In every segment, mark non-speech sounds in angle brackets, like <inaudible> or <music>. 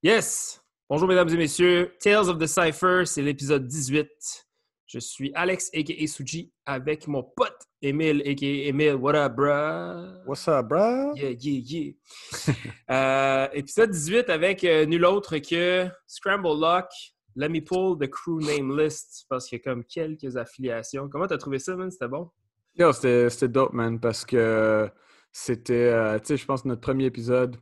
Yes! Bonjour mesdames et messieurs, Tales of the Cypher, c'est l'épisode 18. Je suis Alex aka Suji avec mon pote Emile aka Emile. What up, bruh? What's up, bro? Yeah, yeah, yeah. <laughs> Euh, épisode 18 avec euh, nul autre que Scramble Lock. Let me pull the crew name list parce qu'il y a comme quelques affiliations. Comment t'as trouvé ça, man? C'était bon? Yo, c'était c'était dope, man, parce que c'était, euh, tu sais, je pense notre premier épisode,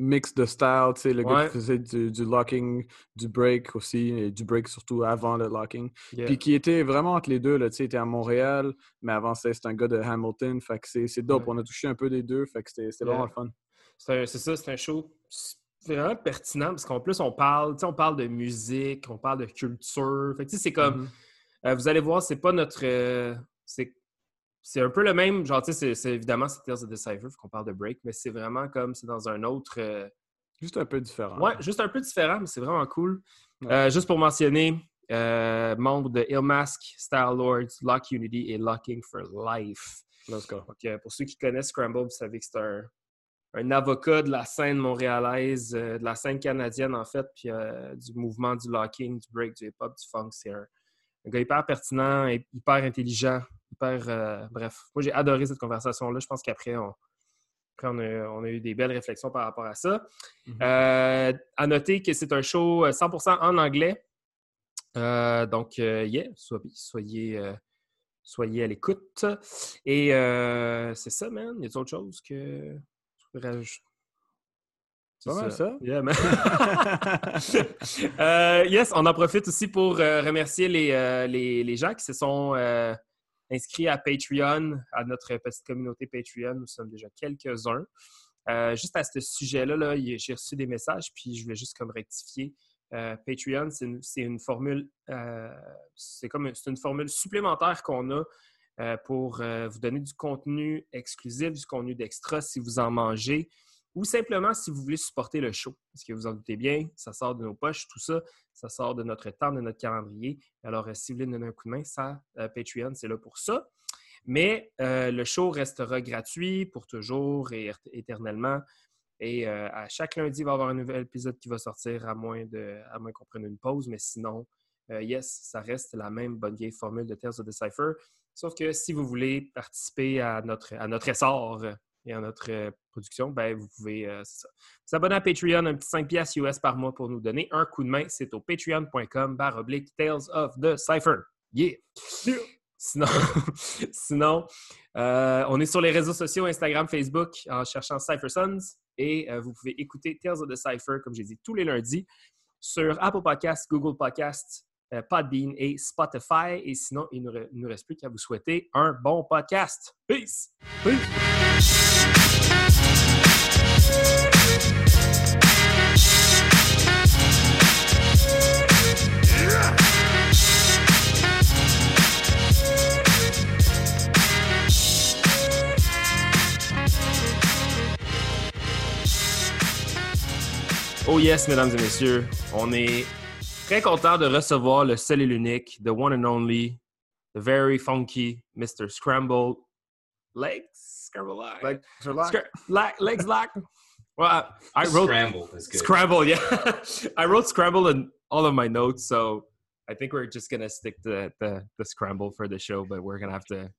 mix de style, tu sais, le gars qui faisait du, du locking, du break aussi, et du break surtout avant le locking. Yeah. Puis qui était vraiment entre les deux, tu sais, était à Montréal, mais avant ça, c'était un gars de Hamilton, fait que c'est dope. Ouais. On a touché un peu des deux, fait que c'était Yeah. vraiment le fun. C'est ça, c'est un show c'est vraiment pertinent parce qu'en plus, on parle, tu sais, on parle de musique, on parle de culture. Fait que, tu sais, c'est comme, Mhm. euh, vous allez voir, c'est pas notre. euh, c'est c'est un peu le même, genre, tu sais, c'est- évidemment, c'est Tales of the Cypher, qu'on parle de break, mais c'est vraiment comme, c'est dans un autre. euh, Juste un peu différent. Ouais, juste un peu différent, mais c'est vraiment cool. Ouais. Euh, juste pour mentionner, euh, membre de Illmask, Style Lords, Lock Unity et Locking for Life. Let's go. Pour ceux qui connaissent Scramble, vous savez que c'est un, un avocat de la scène montréalaise, de la scène canadienne en fait, puis du mouvement du locking, du break, du hip-hop, du funk. C'est un, un gars hyper pertinent, et hyper intelligent, hyper. euh, bref, moi j'ai adoré cette conversation-là. Je pense qu'après, on, après, on, a, on a eu des belles réflexions par rapport à ça. Mhm. Euh, à noter que c'est un show euh, 100% en anglais. Euh, donc, euh, yeah, soyez, soyez, euh, soyez à l'écoute. Et euh, c'est ça, man. Y a autre chose que je pourrais rajouter? Pas mal ça. Yeah. <laughs> Euh, yes, on en profite aussi pour euh, remercier les, euh, les, les gens qui se sont inscrits à Patreon, à notre petite communauté Patreon. Nous sommes déjà quelques-uns. Juste à ce sujet-là, là, j'ai reçu des messages, puis je voulais juste comme rectifier. Patreon, c'est une, c'est une formule, c'est comme une- c'est une formule supplémentaire qu'on a pour vous donner du contenu exclusif, du contenu d'extra si vous en mangez, ou simplement si vous voulez supporter le show. Parce que vous en doutez bien, ça sort de nos poches, tout ça, ça sort de notre temps, de notre calendrier. Alors, euh, si vous voulez donner un coup de main, ça, euh, Patreon, c'est là pour ça. Mais euh, le show restera gratuit pour toujours et éter- éternellement. Et à chaque lundi, il va y avoir un nouvel épisode qui va sortir, à moins, de, à moins qu'on prenne une pause. Mais sinon, yes, ça reste la même bonne vieille formule de Tales of the. Sauf que si vous voulez participer à notre, à notre essor et à notre euh, production, ben, vous pouvez euh, vous abonner à Patreon, un petit 5 piastres US par mois pour nous donner un coup de main. C'est au patreon.com barre oblique Tales of the Cypher. Yeah! Sinon, <laughs> sinon euh, on est sur les réseaux sociaux, Instagram, Facebook, en cherchant Cypher Sons. Et euh, vous pouvez écouter Tales of the Cypher, comme j'ai dit, tous les lundis sur Apple Podcasts, Google Podcasts, Podbean et Spotify. Et sinon, il ne nous reste plus qu'à vous souhaiter un bon podcast. Peace! Oh yes, mesdames et messieurs, on est très content de recevoir le seul et l'unique, the one and only, the very funky Mr. Scramble Legs? Scramble Legs? Like, relax. Scra- la- legs lock? Well, I wrote Scramble is good. Scramble, yeah. <laughs> I wrote Scramble in all of my notes, so I think we're just gonna stick to the, the Scramble for the show, but we're gonna have to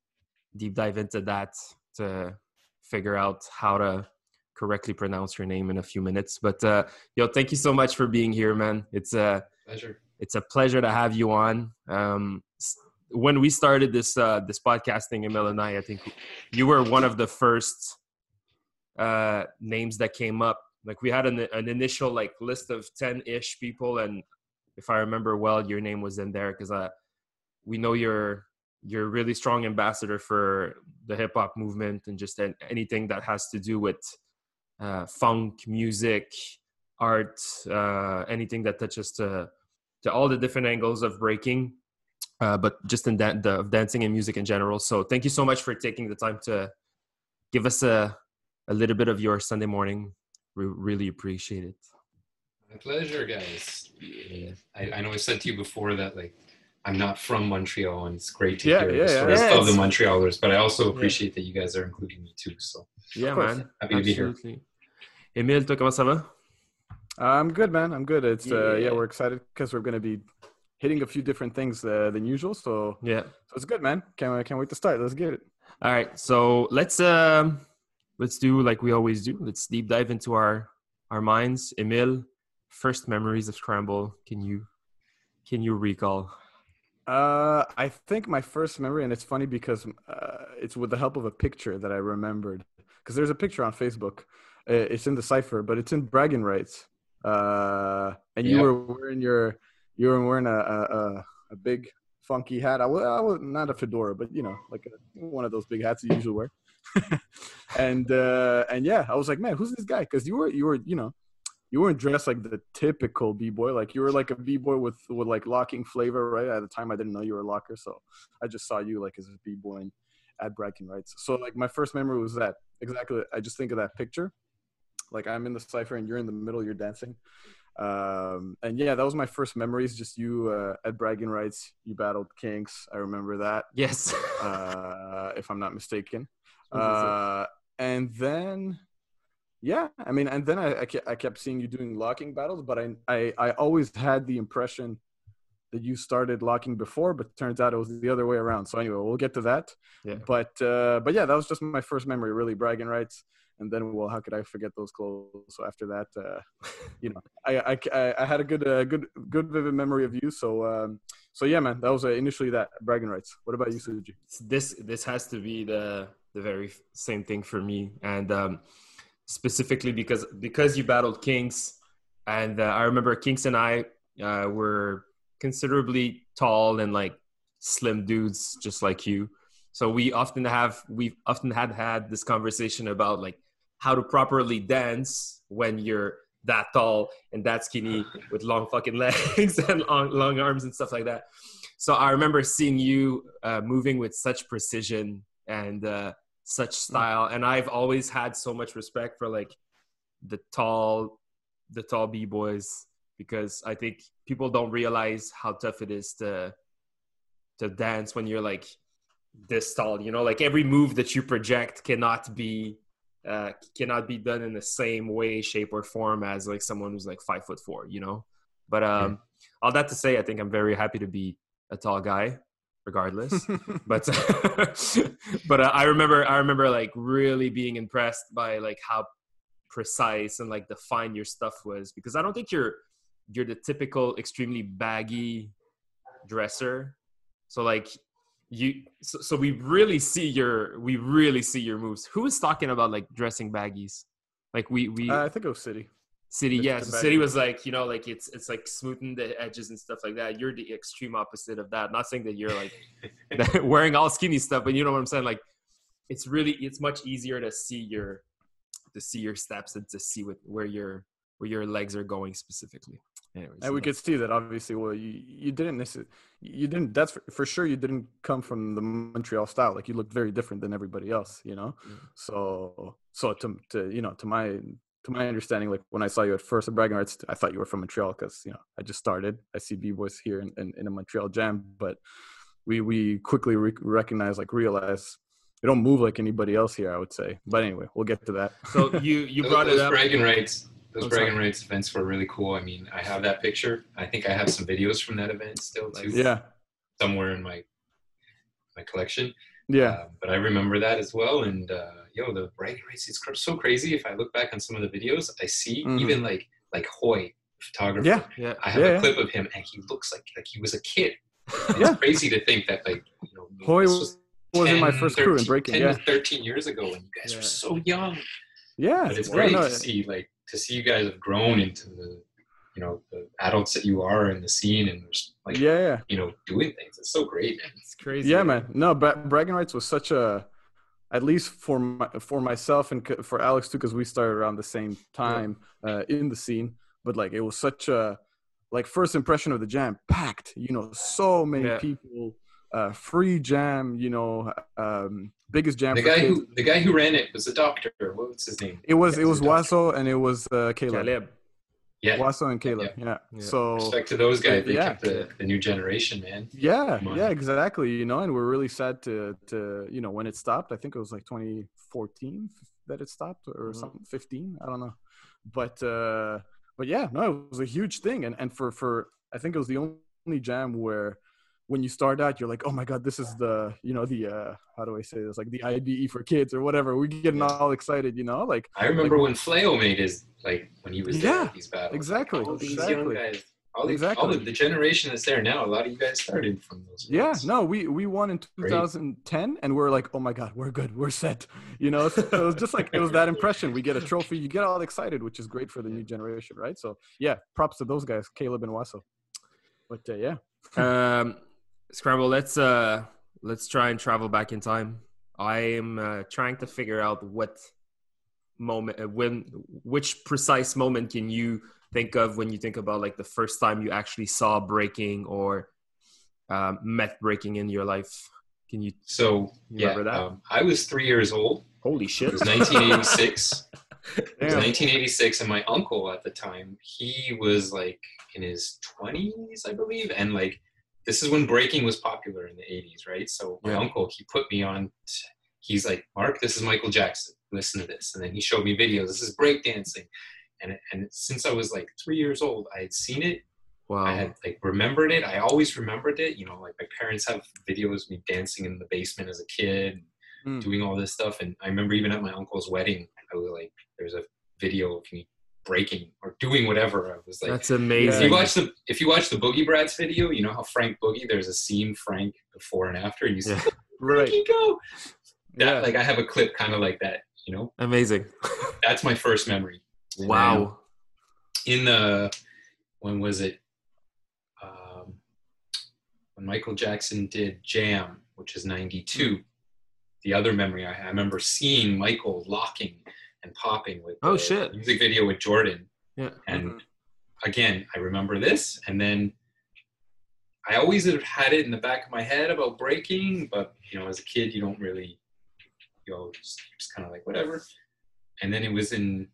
deep dive into that to figure out how to correctly pronounce your name in a few minutes. But uh, yo, thank you so much for being here, man. It's a Pleasure. it's a pleasure to have you on. Um, when we started this uh, this podcasting, Emil and I, I think you were one of the first uh, names that came up. Like we had an, an initial like list of ten ish people, and if I remember well, your name was in there because uh, we know you're you're a really strong ambassador for the hip hop movement and just anything that has to do with uh, funk music, art, uh, anything that touches to to all the different angles of breaking, uh, but just in that the, of dancing and music in general. So thank you so much for taking the time to give us a a little bit of your Sunday morning. We really appreciate it. My pleasure, guys. Yeah. I, I know I said to you before that like I'm not from Montreal, and it's great to Yeah, hear yeah, the stories Yeah, of the Montrealers. But I also appreciate that you guys are including me too. So Yeah, course. man. happy to be here. Absolutely. Emile, toi, comment ça va? I'm good, man. I'm good. It's uh, yeah, Yeah. we're excited because we're gonna be hitting a few different things uh, than usual. So, Yeah. so it's good, man. Can't can't wait to start. Let's get it. All right. So let's um let's do like we always do. Let's deep dive into our our minds. Emil, first memories of Scramble. Can you can you recall? Uh, I think my first memory, and it's funny because uh, it's with the help of a picture that I remembered. Because there's a picture on Facebook. Uh, It's in the cipher, but it's in bragging rights. Uh, and you were wearing your, you were wearing a a, a, big funky hat. I was, I was not a fedora, but you know, like a, one of those big hats you usually wear. <laughs> and uh, and yeah, I was like, man, who's this guy? Because you were you were you know you weren't dressed like the typical b-boy like you were like a b-boy with with like locking flavor right at the time i didn't know you were a locker so i just saw you like as a b-boy and at bragging rights so like my first memory was that exactly i just think of that picture like i'm in the cipher and you're in the middle you're dancing um and yeah that was my first memories just you uh, at bragging rights you battled kinks i remember that Yes. uh <laughs> if i'm not mistaken What is it? uh and then yeah i mean and then I, I I kept seeing you doing locking battles but I, I i always had the impression that you started locking before but turns out it was the other way around so anyway we'll get to that Yeah. but uh but yeah that was just my first memory really bragging rights and then well how could i forget those clothes? So after that uh <laughs> you know i i, I- had a good uh, good good vivid memory of you. So um so yeah man that was uh, initially that bragging rights. What about you suji? This this has to be the the very same thing for me. And um specifically because because you battled kings and uh, i remember kings and i uh, were considerably tall and like slim dudes just like you. So we often have we often had had this conversation about like how to properly dance when you're that tall and that skinny <laughs> with long fucking legs <laughs> and long, long arms and stuff like that. So I remember seeing you uh, moving with such precision and uh, such style, and I've always had so much respect for like the tall, the tall b boys because I think people don't realize how tough it is to to dance when you're like this tall. You know, like every move that you project cannot be uh, cannot be done in the same way, shape, or form as like someone who's like five foot four. You know, but um, all that to say, I think I'm very happy to be a tall guy, regardless. <laughs> but <laughs> but uh, I remember I remember like really being impressed by like how precise and like defined your stuff was because I don't think you're you're the typical extremely baggy dresser. So like you so, so we really see your we really see your moves. Who is talking about like dressing baggies? Like we we uh, i think it was city City, Mr. yeah. So City was like, you know, like it's it's like smoothing the edges and stuff like that. You're the extreme opposite of that. Not saying that you're like <laughs> <laughs> wearing all skinny stuff, but you know what I'm saying. Like, it's really it's much easier to see your to see your steps and to see what where your where your legs are going specifically. Anyways, And we could see that obviously. Well, you you didn't necessarily, you didn't. That's for, for sure. You didn't come from the Montreal style. Like you looked very different than everybody else. You know. Yeah. So so to to you know to my to my understanding, like when I saw you at first at Bragging Rights, I thought you were from Montreal because you know I just started. I see b boys here in, in, in a Montreal jam, but we we quickly re- recognize like realize they don't move like anybody else here. I would say. But anyway, we'll get to that. So you you Those- brought it those up. bragging rights. Those bragging rights events were really cool. I mean, I have that picture. I think I have some videos from that event still too, yeah. somewhere in my my collection. Yeah. Uh, but I remember that as well. And uh, yo, the bragging rights is so crazy. If I look back on some of the videos, I see Mhm. even like like Hoy, photographer. Yeah. Yeah. I have Yeah, a yeah. clip of him, and he looks like like he was a kid. <laughs> It's Yeah. crazy to think that like you know Hoy this was in my 10, first crew in 13 breaking. 10 Yeah. to 13 years ago when you guys Yeah. were so young. Yeah. But it's Yeah, great no, to see like to see you guys have grown into the you know the adults that you are in the scene and just like yeah. Yeah. you know doing things. It's so great, man. It's crazy. Yeah, man. No, Bra- bragging rights was such a, at least for my, for myself and for Alex too, because we started around the same time uh, in the scene. But like, it was such a, like, first impression of the jam, packed. You know, so many Yeah. people, uh, free jam. You know, um, biggest jam. The guy kids. who the guy who ran it was a doctor. What was his name? It was it was he's a. Waso and it was uh, Caleb. Caleb. Yeah. Waso and Caleb. Yeah. Yeah. So Respect to those guys. They Yeah. kept the, the new generation, man. Yeah, yeah, exactly. You know, and we're really sad to to you know when it stopped. I think it was like 2014 that it stopped, or Mhm. something 15. I don't know, but uh, but yeah, no, it was a huge thing, and and for for I think it was the only jam where when you start out, you're like, oh my god, this is the you know the uh how do I say this like the IBE for kids or whatever. We're getting Yeah. all excited, you know, like I remember when Fleo made his like when he was there Yeah, at these battles. exactly, All these exactly. young guys. All the, Exactly. all of the generation that's there now. A lot of you guys started from those. Yeah, ones. no, we we won in Great. 2010, and we're like, oh my god, we're good, we're set. You know, so it was just like it was that impression. We get a trophy, you get all excited, which is great for the new generation, right? So yeah, props to those guys, Caleb and Wasso. But uh, yeah, Um, Scramble, let's uh, let's try and travel back in time. I am uh, trying to figure out what moment, uh, when, which precise moment can you think of when you think about like the first time you actually saw breaking or um, met breaking in your life? Can you So You yeah, that? Um, I was three years old. holy shit! <laughs> It was 1986. It was 1986, and my uncle at the time, he was like in his 20s, I believe, and like this is when breaking was popular in the 80s, right? So my Yeah. uncle, he put me on. He's like, Mark, this is Michael Jackson. Listen to this, and then he showed me videos. This is breakdancing, and and since I was like three years old, I had seen it. Wow. I had like remembered it. I always remembered it. You know, like my parents have videos of me dancing in the basement as a kid, Mm. doing all this stuff. And I remember even at my uncle's wedding, I was like, there's a video of me breaking or doing whatever. I was like, That's amazing. if you watch the if you watch the Boogie Brats video, you know how Frank Boogie. There's a scene Frank before and after, and you see Yeah. <laughs> right, go. That yeah, like I have a clip kind of like that. You know, Amazing. <laughs> that's my first memory. And wow. in the when was it um, when michael jackson did jam which is 92 the other memory i, I remember seeing michael locking and popping with Oh, the shit. music video with jordan Yeah. and Mhm. again i remember this and then i always have had it in the back of my head about breaking but you know as a kid you don't really you know just, just kind of like whatever and then it was in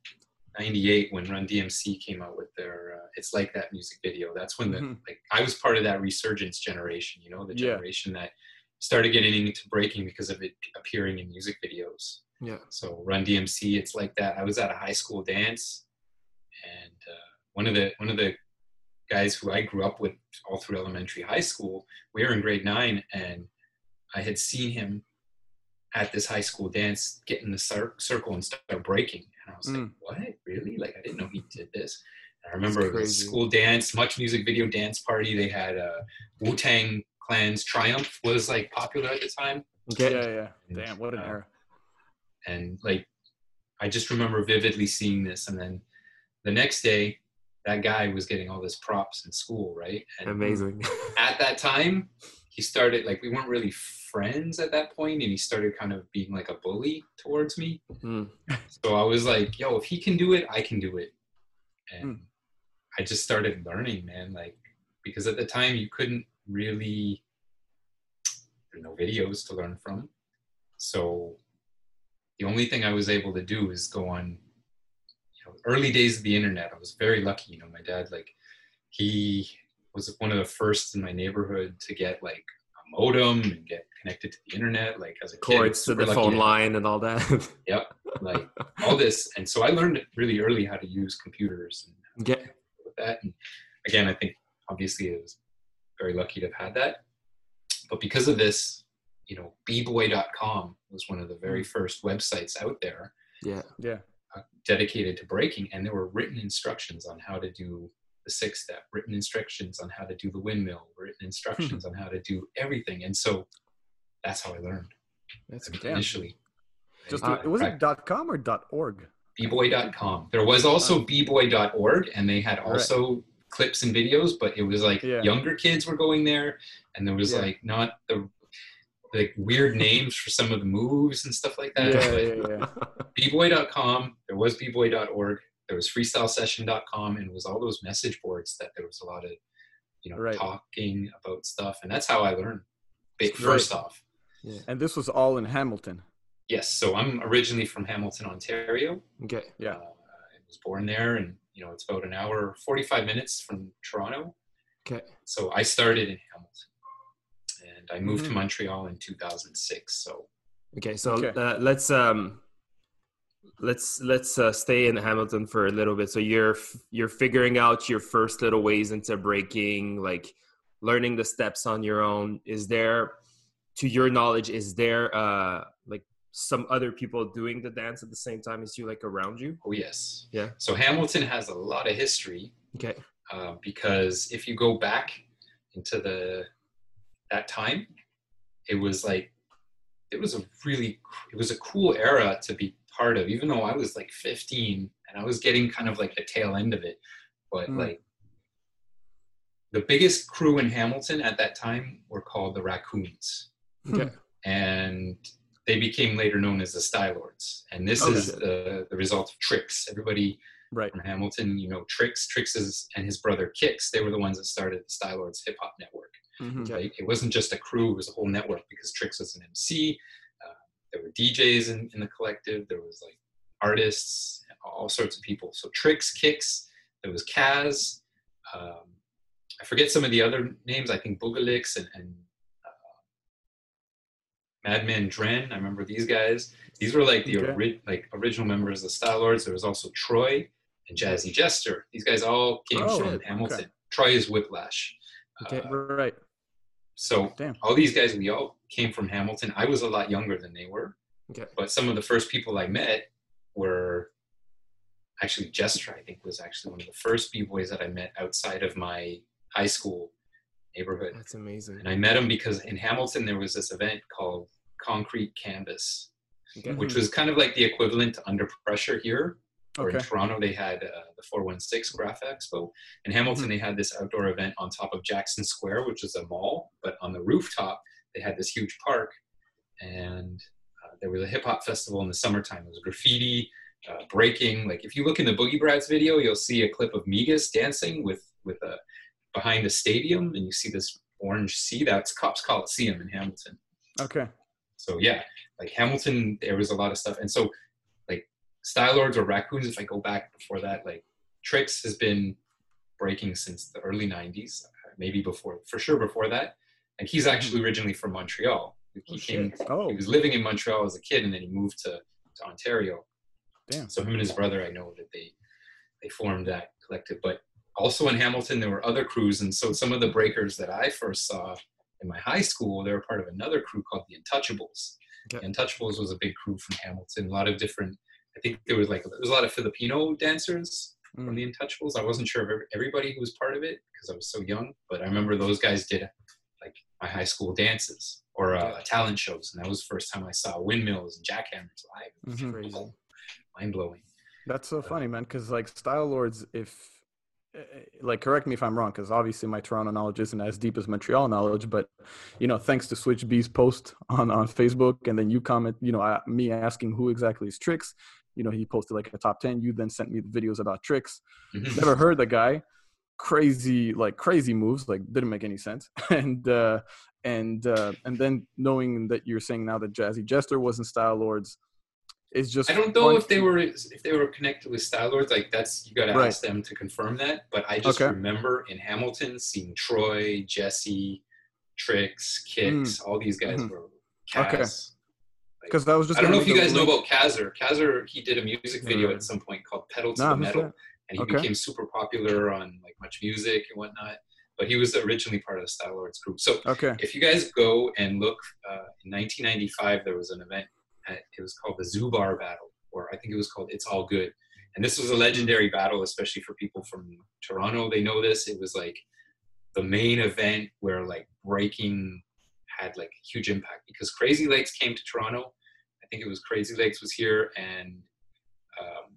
98 when run dmc came out with their uh, it's like that music video that's when the Mhm. like i was part of that resurgence generation you know the Yeah. generation that started getting into breaking because of it appearing in music videos Yeah. so Run DMC, it's like that. I was at a high school dance, and uh, one of the one of the guys who I grew up with all through elementary, high school, we were in grade nine, and I had seen him at this high school dance get in the cir- circle and start breaking, and I was like, Mm. "What? Really? Like I didn't know he did this." And I remember That's it was crazy. school dance, much music video dance party. They had uh, Wu Tang Clan's Triumph was like popular at the time Okay. yeah, yeah. Damn, what an Uh, era. And like i just remember vividly seeing this and then the next day that guy was getting all this props in school right and Amazing. <laughs> at that time he started like we weren't really friends at that point and he started kind of being like a bully towards me Mm. so i was like yo if he can do it i can do it and Hmm. i just started learning man like because at the time you couldn't really there were no videos to learn from so the only thing i was able to do is go on you know early days of the internet i was very lucky you know my dad like he was one of the first in my neighborhood to get like a modem and get connected to the internet like as a Cords to the phone to- line and all that. <laughs> Yep, like all this, and so I learned really early how to use computers and yeah. with that. And again, I think obviously I was very lucky to have had that. But because of this, you know, bboy.com was one of the very first websites out there Yeah. Yeah, uh, dedicated to breaking, and there were written instructions on how to do the six step, written instructions on how to do the windmill, written instructions on how to do everything, and so that's how I learned That's Damn. initially. just Uh, was it dot .com or dot .org? bboy.com. There was also bboy.org, and they had Right. also clips and videos, but it was like Yeah. younger kids were going there, and there was Yeah. like not the like weird names for some of the moves and stuff like that. Yeah, yeah, yeah. <laughs> bboy.com, there was bboy.org, there was freestylesession.com, and it was all those message boards that there was a lot of you know Right. talking about stuff, and that's how I learned. Ba- Right. First off, And this was all in Hamilton. yes. So I'm originally from Hamilton, Ontario. okay. Yeah. Uh, I was born there, and you know it's about an hour, forty-five minutes from Toronto. Okay. So I started in Hamilton, and I moved Mhm. to Montreal in two thousand six. So Okay. So Okay. Uh, let's um let's let's uh, stay in Hamilton for a little bit. So you're f- you're figuring out your first little ways into breaking, like learning the steps on your own. Is there, to your knowledge, is there uh like some other people doing the dance at the same time as you, like around you? Oh yes. Yeah. So Hamilton has a lot of history Okay. uh, because if you go back into the that time, it was like it was a really it was a cool era to be part of. Even though I was like 15 and I was getting kind of like the tail end of it, but Mm. like the biggest crew in Hamilton at that time were called the Raccoons, Okay. and they became later known as the Style Lords. And this Okay. is the the result of Tricks. Everybody Right. from Hamilton, you know, Tricks, Tricks is, and his brother Kicks, they were the ones that started the Style Lords Hip Hop Network. Mhm. Okay. Right? It wasn't just a crew; it was a whole network because Tricks was an MC. Uh, there were DJs in, in the collective. There was like artists, all sorts of people. So Tricks, Kicks. There was Kaz. Um, I forget some of the other names. I think Boogalix and, and uh, Madman Dren. I remember these guys. These were like the Okay. ori- like original members of the Style Lords. There was also Troy and Jazzy Jester. These guys all came Oh, from. Hamilton. Troy is Whiplash. Okay. Uh, Right. so Damn. all these guys, we all came from Hamilton. I was a lot younger than they were, Okay. but some of the first people I met were actually Jester. I think was actually one of the first b boys that I met outside of my high school neighborhood. That's amazing. And I met him because in Hamilton there was this event called Concrete Canvas, Okay. which was kind of like the equivalent to Under Pressure here. Or in Toronto, they had uh, the 416 Graph Expo. In Hamilton, they had this outdoor event on top of Jackson Square, which is a mall, but on the rooftop, they had this huge park. And uh, there was a hip hop festival in the summertime. It was graffiti, uh, breaking. Like if you look in the Boogie Brats video, you'll see a clip of Migas dancing with with a behind a stadium, and you see this orange sea. That's Copps Coliseum in Hamilton Okay. so yeah like hamilton there was a lot of stuff and so like style lords or raccoons if i go back before that like tricks has been breaking since the early 90s uh, maybe before for sure before that. And he's actually originally from montreal. He Oh, came Oh. he was living in montreal as a kid and then he moved to, to ontario. Damn. so him and his brother i know that they they formed that collective. But also in hamilton there were other crews. And so some of the breakers that i first saw in my high school they were part of another crew called the untouchables. Okay. the untouchables was a big crew from hamilton. A lot of different i think there was like there was a lot of filipino dancers from Mm. the untouchables i wasn't sure of everybody who was part of it because i was so young but i remember those guys did like my high school dances or uh, talent shows and that was the first time i saw windmills and jackhammers live It was Mhm. Crazy. mind-blowing That's so funny, man. Because like Style Lords, if eh, eh, like correct me if I'm wrong, because obviously my Toronto knowledge isn't as deep as Montreal knowledge, but you know, thanks to Switch B's post on on Facebook, and then you comment, you know, uh, me asking who exactly is Tricks. You know, he posted like a top ten. You then sent me the videos about Tricks. Mhm. Never heard the guy. Crazy, like crazy moves, like didn't make any sense. <laughs> And uh and uh and then knowing that you're saying now that Jazzy Jester was in Style Lords is just I don't know if they were if they were connected with Style Lords. Like that's you got to Right. ask them to confirm that. But I just Okay. remember in Hamilton seeing Troy, Jesse, Tricks, Kicks. All these guys Mhm. were Okay. Because that was just I don't know if you a guys know about Kazer. Kazer he did a music video Mm. at some point called "Pedal to Nah, the Metal," and he Okay. became super popular on like Much Music and whatnot. But he was originally part of the Style Lords group. So Okay. if you guys go and look uh, in 1995 there was an event at, it was called the zubar battle or i think it was called it's all good and this was a legendary battle especially for people from toronto they know this it was like the main event where like breaking had like huge impact because crazy legs came to toronto i think it was crazy legs was here and um,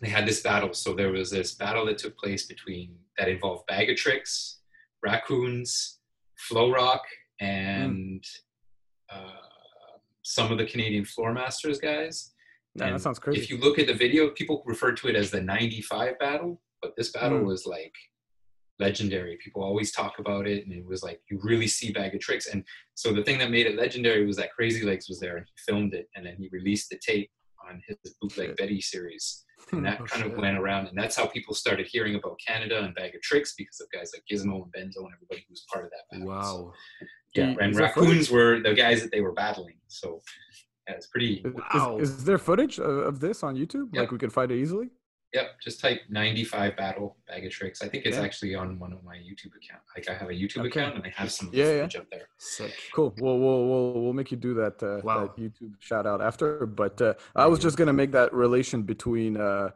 they had this battle so there was this battle that took place between that involved bag of tricks raccoons flow rock and uh, some of the canadian floor masters guys Yeah, that sounds crazy. if you look at the video people refer to it as the 95 battle but this battle Mm. was like legendary people always talk about it and it was like you really see bag of tricks and so the thing that made it legendary was that crazy legs was there and he filmed it and then he released the tape on his bootleg Shit. betty series <laughs> and that Oh, kind of went around and that's how people started hearing about canada and bag of tricks because of guys like gizmo and benzo and everybody who was part of that battle So, Wow. yeah and that funny? raccoons were the guys that they were battling so Yeah, it's pretty. Wow. is, is there footage of, of this on YouTube? Yeah. Like we could find it easily? Yep, just type 95 battle bag of tricks. I think it's Yeah. actually on one of my YouTube account. Like I have a YouTube Okay. account and I have some Yeah, yeah. footage up there. Sick. Cool. We'll we'll we'll, we'll make you do that, uh, Wow. that YouTube shout out after. But uh, I was just gonna make that relation between uh,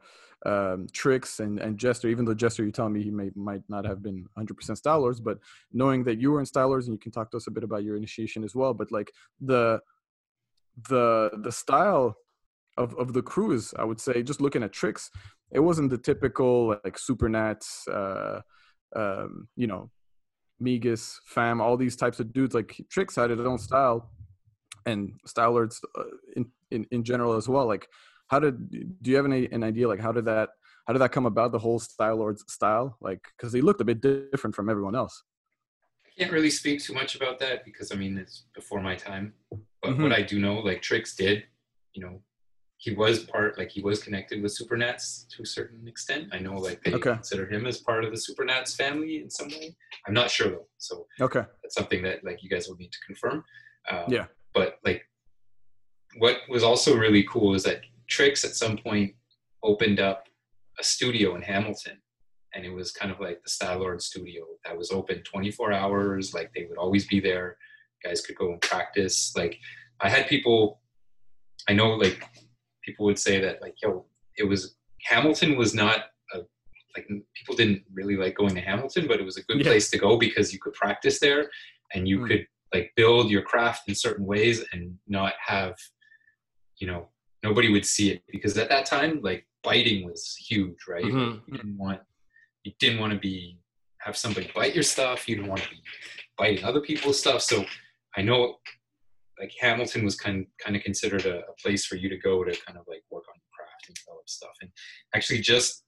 um, tricks and and Jester. Even though Jester, you tell me he may might not have been 100% Stylers, but knowing that you were in Stylers and you can talk to us a bit about your initiation as well. But like the the the style of of the crews, I would say, just looking at tricks, it wasn't the typical like supernats, uh, um, you know, Migas, Fam, all these types of dudes. Like Tricks had its own style, and Stylers uh, in, in in general as well. Like, how did do you have any an idea like how did that how did that come about? The whole Style Lords style, like because he looked a bit different from everyone else. I can't really speak too much about that because I mean it's before my time. But Mhm. what I do know, like Tricks did, you know, he was part like he was connected with Supernats to a certain extent. I know like they Okay. consider him as part of the Supernats family in some way. I'm not sure though. So Okay. that's something that like you guys will need to confirm. Um, Yeah. But like, what was also really cool is that Tricks at some point opened up a studio in Hamilton, and it was kind of like the Style Lord studio that was open 24 hours. Like they would always be there. guys could go and practice. Like I had people, I know like people would say that like yo, it was Hamilton was not a like people didn't really like going to Hamilton, but it was a good Yeah. place to go because you could practice there and you Mm. could like build your craft in certain ways and not have, you know, nobody would see it because at that time like biting was huge, right? Mhm. you didn't want you didn't want to be have somebody bite your stuff. You didn't want to be biting other people's stuff. So I know like Hamilton was kind kind of considered a, a place for you to go to kind of like work on your craft and develop stuff. And actually, just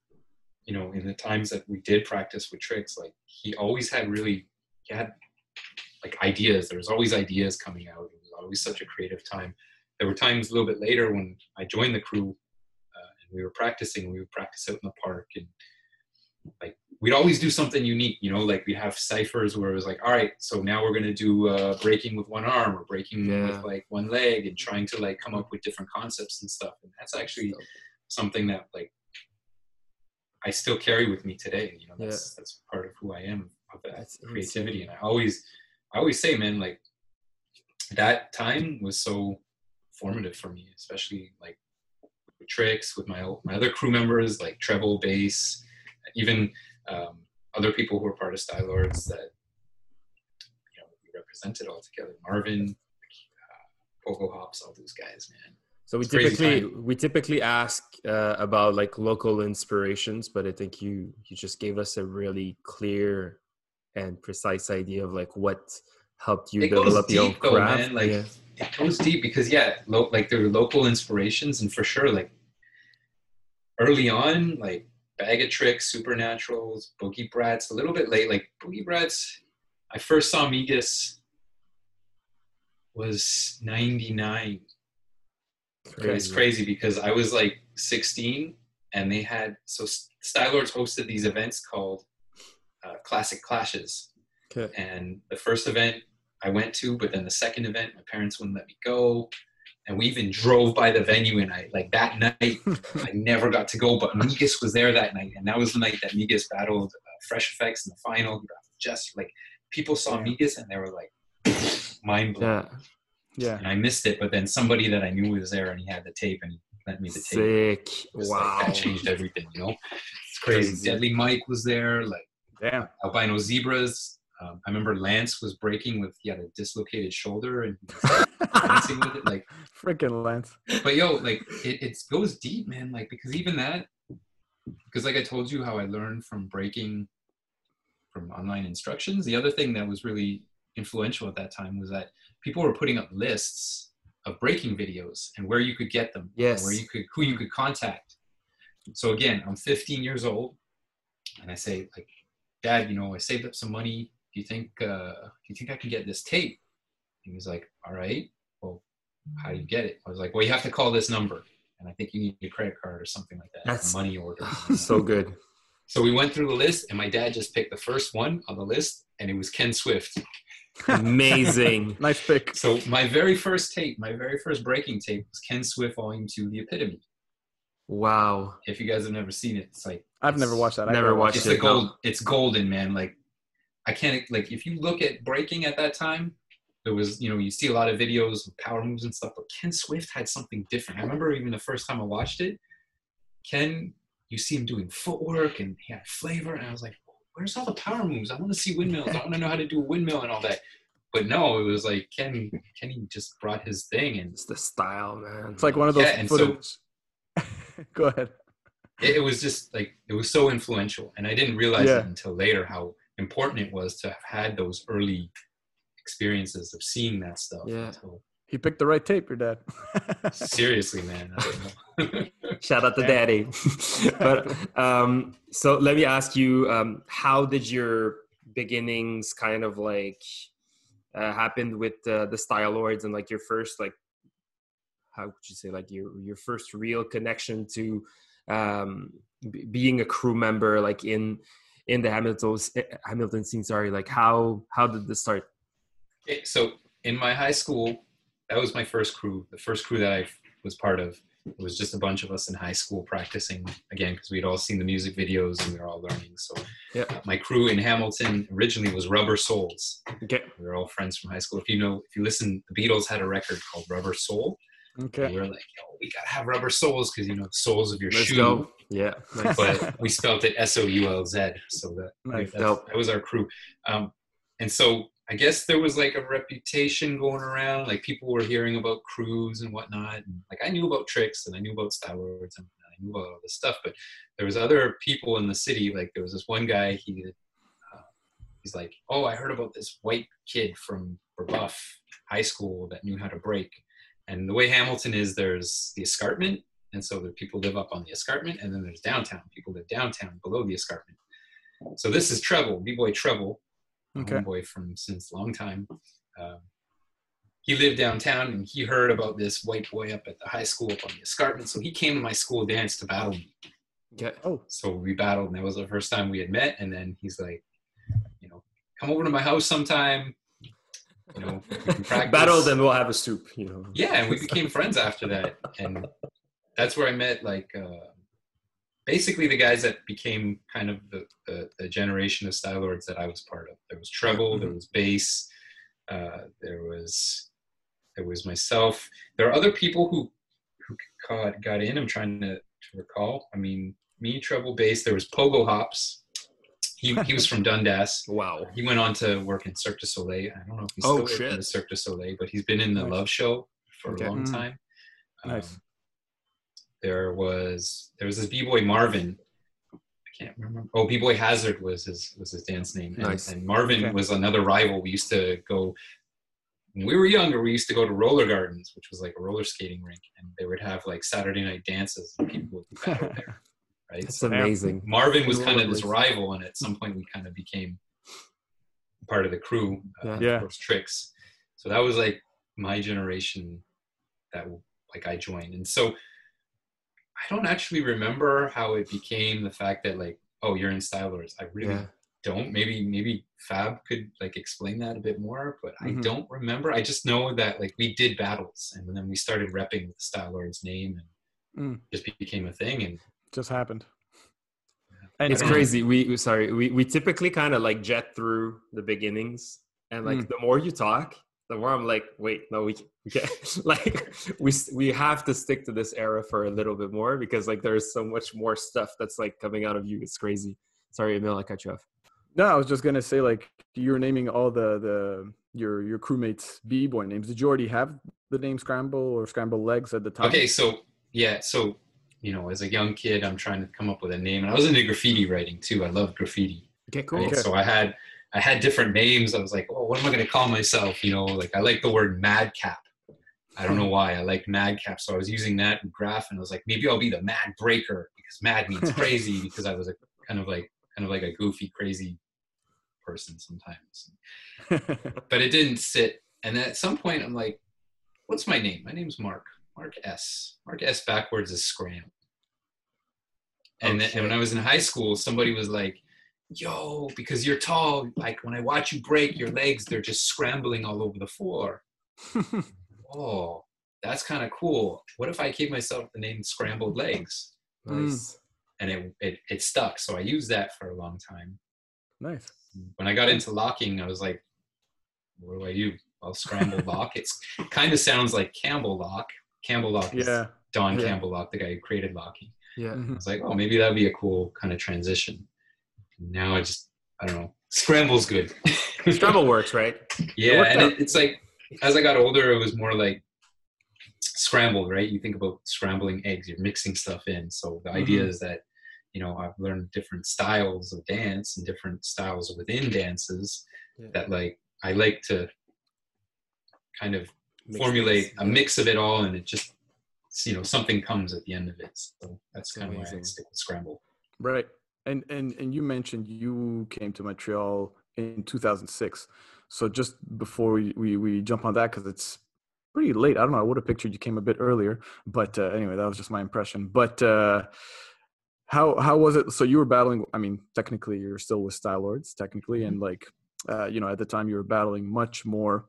you know, in the times that we did practice with tricks, like he always had really he had like ideas. There was always ideas coming out. It was always such a creative time. There were times a little bit later when I joined the crew uh, and we were practicing. We would practice out in the park and like we'd always do something unique, you know, like we'd have ciphers where it was like, all right, so now we're gonna do uh, breaking with one arm or breaking Yeah. with like one leg and trying to like come up with different concepts and stuff. And that's actually something that like I still carry with me today. You know, that's that's part of who I am of that That's creativity. insane. And I always I always say, man, like that time was so formative for me, especially like with tricks with my my other crew members like treble bass even um, other people who are part of Style Lords that you know we represented all together. Marvin, uh, Pogo Hops, all those guys, man. So we It's typically we typically ask uh, about like local inspirations, but I think you you just gave us a really clear and precise idea of like what helped you It develop your own though, craft. man. Like yeah. it goes deep because yeah, lo- like there were local inspirations, and for sure, like early on, like Bag of Tricks, Supernaturals, Boogie Brats. A little bit late, like Boogie Brats. I first saw Migas was '99. It's crazy because I was like 16 and they had so Style Lords hosted these events called uh, Classic Clashes. Okay. And the first event I went to, but then the second event, my parents wouldn't let me go. And we even drove by the venue, and I like that night <laughs> I never got to go, but Migas was there that night, and that was the night that Migas battled uh, Fresh Effects in the final. Just like people saw Migas and they were like <laughs> mind blown. Yeah. Yeah. And I missed it, but then somebody that I knew was there and he had the tape and he lent me the tape. Sick. Was like, Wow. that changed everything, you know? It's crazy. Crazy. Deadly Mike was there, like Damn. albino zebras. Um, I remember Lance was breaking with he had a dislocated shoulder and he was <laughs> dancing with it. Like, Freaking Lance. but yo, like it, it goes deep, man. Like because even that, because like I told you how I learned from breaking from online instructions. The other thing that was really influential at that time was that people were putting up lists of breaking videos and where you could get them, Yes. where you could who you could contact. So again, I'm 15 years old, and I say like, Dad, you know, I saved up some money. Do you think uh, do you think I can get this tape? And he's like, All right. Well, how do you get it? I was like, Well, you have to call this number, and I think you need a credit card or something like that. That's- money order. <laughs> so good. So we went through the list, and my dad just picked the first one on the list, and it was Ken Swift. Amazing. <laughs> nice pick. So my very first tape, my very first breaking tape was Ken Swift Volume Two, The Epitome. Wow. If you guys have never seen it, it's like I've it's- never watched that. I Never watched It's it, no. gold. It's golden, man. Like I can't like if you look at breaking at that time, there was you know you see a lot of videos of power moves and stuff, but Ken Swift had something different. I remember even the first time I watched it, Ken, you see him doing footwork and he had flavor, and I was like, where's all the power moves? I want to see windmills. I want to know how to do a windmill and all that. But no, it was like Ken. Kenny just brought his thing, and It's the style, man. It's like one of those Yeah, and so- <laughs> Go ahead. it, it was just like it was so influential and i didn't realize Yeah. it until later how important it was to have had those early experiences of seeing that stuff Yeah. until- He picked the right tape, your dad. <laughs> seriously man I don't know. <laughs> Shout out to Yeah. daddy. <laughs> but um, so let me ask you, um, how did your beginnings kind of like uh, happened with uh, the Style Lords and like your first like how would you say like your your first real connection to um, b- being a crew member like in in the Hamilton Hamilton scene? Sorry, like how how did this start? Okay, so in my high school that was my first crew the first crew that i was part of it was just a bunch of us in high school practicing again because we'd all seen the music videos and we were all learning so Yeah. my crew in hamilton originally was rubber souls Okay, we were all friends from high school if you know if you listen the beatles had a record called rubber soul Okay. We were like, Yo, we gotta have rubber soles because you know the soles of your let's shoe. go. Yeah, nice. But we spelled it S O U L Z, so that Nice. that was our crew. Um, and so I guess there was like a reputation going around, like people were hearing about crews and whatnot. And like I knew about tricks and I knew about Style Lords and I knew about all this stuff, but there was other people in the city. Like there was this one guy. He uh, he's like, oh, I heard about this white kid from Brebeuf High School that knew how to break. And the way Hamilton is, there's the escarpment, and so the people live up on the escarpment, and then there's downtown. People live downtown below the escarpment. So this is Treble, B-boy Treble, Okay. homeboy from since long time. Um, he lived downtown, and he heard about this white boy up at the high school up on the escarpment. So he came to my school dance to battle me. Okay. Oh, So we battled, and that was the first time we had met. And then he's like, you know, come over to my house sometime. You know, we can <laughs> practice. Battle, then we'll have a soup. You know. Yeah, and we became friends after that, and that's where I met like uh, basically the guys that became kind of the, the, the generation of Style Lords that I was part of. There was treble, there was bass, uh, there was there was myself. There are other people who who got got in. I'm trying to, to recall. I mean, me, treble, bass. There was Pogo Hops. He he was from <laughs> Dundas. Wow. He went on to work in Cirque du Soleil. I don't know if he's Oh, still shit. in Cirque du Soleil, but he's been in the Nice. Love Show for Okay. a long Mm. time. Nice. There was there was this b boy Marvin. I can't remember. Oh, b boy Hazard was his was his dance name. And, Nice. and Marvin Okay. was another rival. We used to go when we were younger. We used to go to roller gardens, which was like a roller skating rink, and they would have like Saturday night dances, and people would battle there. <laughs> Right. That's So amazing. Marvin was kind of this Rollerblades. rival, and at some point we kind of became part of the crew. Uh, Yeah. Yeah. Of tricks. So that was like my generation that like I joined, and so I don't actually remember how it became the fact that like oh you're in Style Lords. I really Yeah. don't. Maybe maybe Fab could like explain that a bit more, but I Mhm. don't remember. I just know that like we did battles, and then we started repping with the Style Lords name, and Mm. just became a thing, and just happened. And It's crazy. We we- sorry. We we typically kind of like jet through the beginnings, and like Mm. the more you talk, the more I'm like, wait, no, we we can't. <laughs> like we we have to stick to this era for a little bit more because like there's so much more stuff that's like coming out of you. It's crazy. Sorry, Emil, I cut you off. No, I was just gonna say like you're naming all the the your your crewmates b boy names. Did you already have the name Scramble or Scramble Legs at the time? Okay, so yeah, so you know, as a young kid, I'm trying to come up with a name, and I was into graffiti writing too. I love graffiti, Okay, cool. right? Okay. So I had I had different names. I was like, oh, what am I going to call myself? You know, like I like the word madcap. I don't know why I like madcap, so I was using that in graph, and I was like, maybe I'll be the mad breaker because mad means <laughs> crazy because I was a kind of like kind of like a goofy, crazy person sometimes. <laughs> but it didn't sit. And then at some point, I'm like, what's my name? My name's Mark. Mark S. Mark S. backwards is Scram. And, then, and when I was in high school, somebody was like, yo, because you're tall, like when I watch you break your legs, they're just scrambling all over the floor. <laughs> oh, that's kind of cool. What if I gave myself the name Scrambled Legs? Nice. Mm. And it, it, it stuck. So I used that for a long time. Nice. When I got into locking, I was like, what do I do? Well, scrambled <laughs> lock. It's kind of sounds like Campbell lock. Campbell lock is Yeah. Don Yeah. Campbell lock, the guy who created locking. Yeah. I was mm-hmm. like, oh, maybe that'd be a cool kind of transition. Now I just, I don't know. Scramble's good. <laughs> Scramble works, right? Yeah, worked and it, it's like as I got older, it was more like scrambled, right? You think about scrambling eggs, you're mixing stuff in. So the mm-hmm. idea is that you know I've learned different styles of dance and different styles within dances Yeah. that like I like to kind of Mix formulate things. a mix of it all, and it just you know something comes at the end of it. So that's That's kind of why I stick with scramble. Right. And and and you mentioned you came to Montreal in 2006. So just before we we, we jump on that because it's pretty late. I don't know. I would have pictured you came a bit earlier, but uh, anyway, that was just my impression. But uh, how how was it? So you were battling. I mean, technically, you're still with Style Lords, technically, and like uh, you know, at the time, you were battling much more.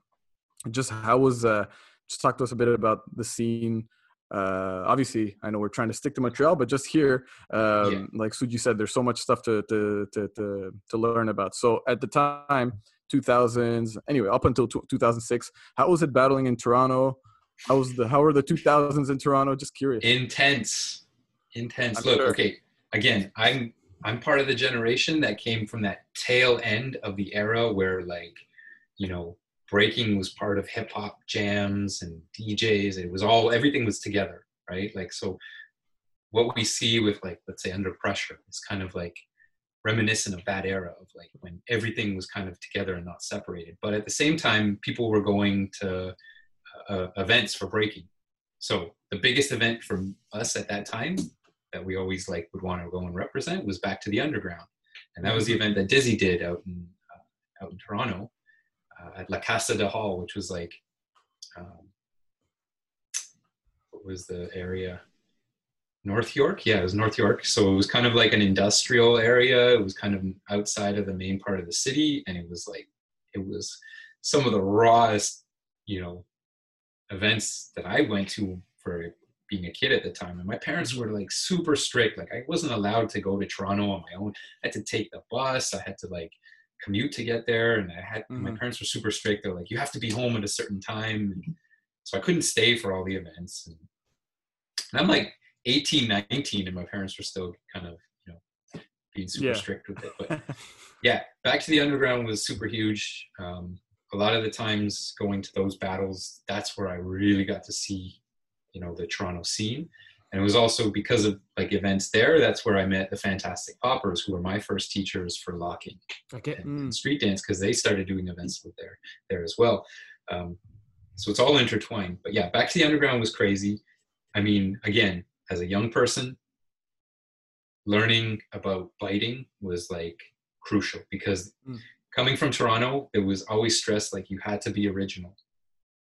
Just how was? Uh, just talk to us a bit about the scene. Uh, obviously, I know we're trying to stick to Montreal, but just here, um, like Suji said, there's so much stuff to to to to, to learn about. So at the time, 2000s, anyway, up until 2006, how was it battling in Toronto? How was the how were the 2000s in Toronto? Just curious. intense intense I'm look sure. okay again i'm i'm part of the generation that came from that tail end of the era where like you know breaking was part of hip hop jams and djs it was all everything was together right? Like so what we see with like let's say under pressure is kind of like reminiscent of that era of like when everything was kind of together and not separated. But at the same time people were going to uh, events for breaking. So the biggest event for us at that time that we always like would want to go and represent was back to the underground, and that was the event that Dizzy did out in uh, out in Toronto uh, at La Casa de Hall, which was like um, what was the area? North York, yeah, it was North York. So it was kind of like an industrial area. It was kind of outside of the main part of the city, and it was like it was some of the rawest, you know, events that I went to for being a kid at the time. And my parents were like super strict. Like I wasn't allowed to go to Toronto on my own. I had to take the bus. I had to like commute to get there. And I had my Mhm. parents were super strict. They're like, you have to be home at a certain time. And so I couldn't stay for all the events. And, and I'm like 18, 19, and my parents were still kind of, you know, being super Yeah. strict with it. But <laughs> yeah, back to the underground was super huge. Um, a lot of the times going to those battles, that's where I really got to see, you know, the Toronto scene. And it was also because of like events there, that's where I met the Fantastic Poppers, who were my first teachers for locking Okay. and, Mm. and street dance because they started doing events with there there as well. Um, so it's all intertwined. But yeah, back to the underground was crazy. I mean, again, as a young person, learning about biting was like crucial because Mm. coming from Toronto, it was always stressed like you had to be original.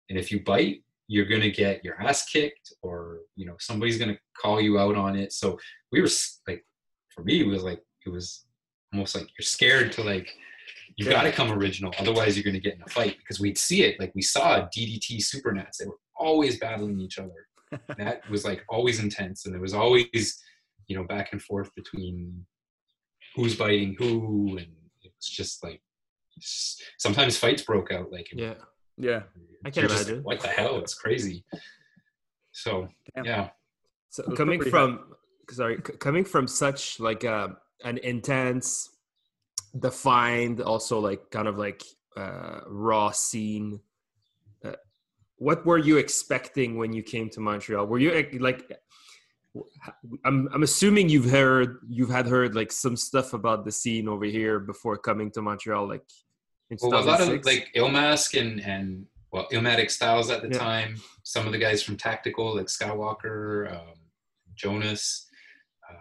And if you bite, you're gonna get your ass kicked, or you know somebody's gonna call you out on it. So we were like, for me, it was like it was almost like you're scared to like you got to come original, otherwise you're gonna get in a fight because we'd see it like we saw DDT Supernats. They were always battling each other. <laughs> that was like always intense, and there was always you know back and forth between who's biting who, and it was just like sometimes fights broke out like Yeah. Yeah. I can you're just imagine. like, what the hell? It's crazy. So Damn. yeah, So coming pretty from sorry, c- coming from such like a an intense, defined, also like kind of like uh, raw scene. Uh, what were you expecting when you came to Montreal? Were you like? I'm I'm assuming you've heard you've had heard like some stuff about the scene over here before coming to Montreal, like in well, a lot of 2006? like Illmask and and well, Illmatic Styles at the Yeah. time. Some of the guys from Tactical, like Skywalker, um, Jonas. um,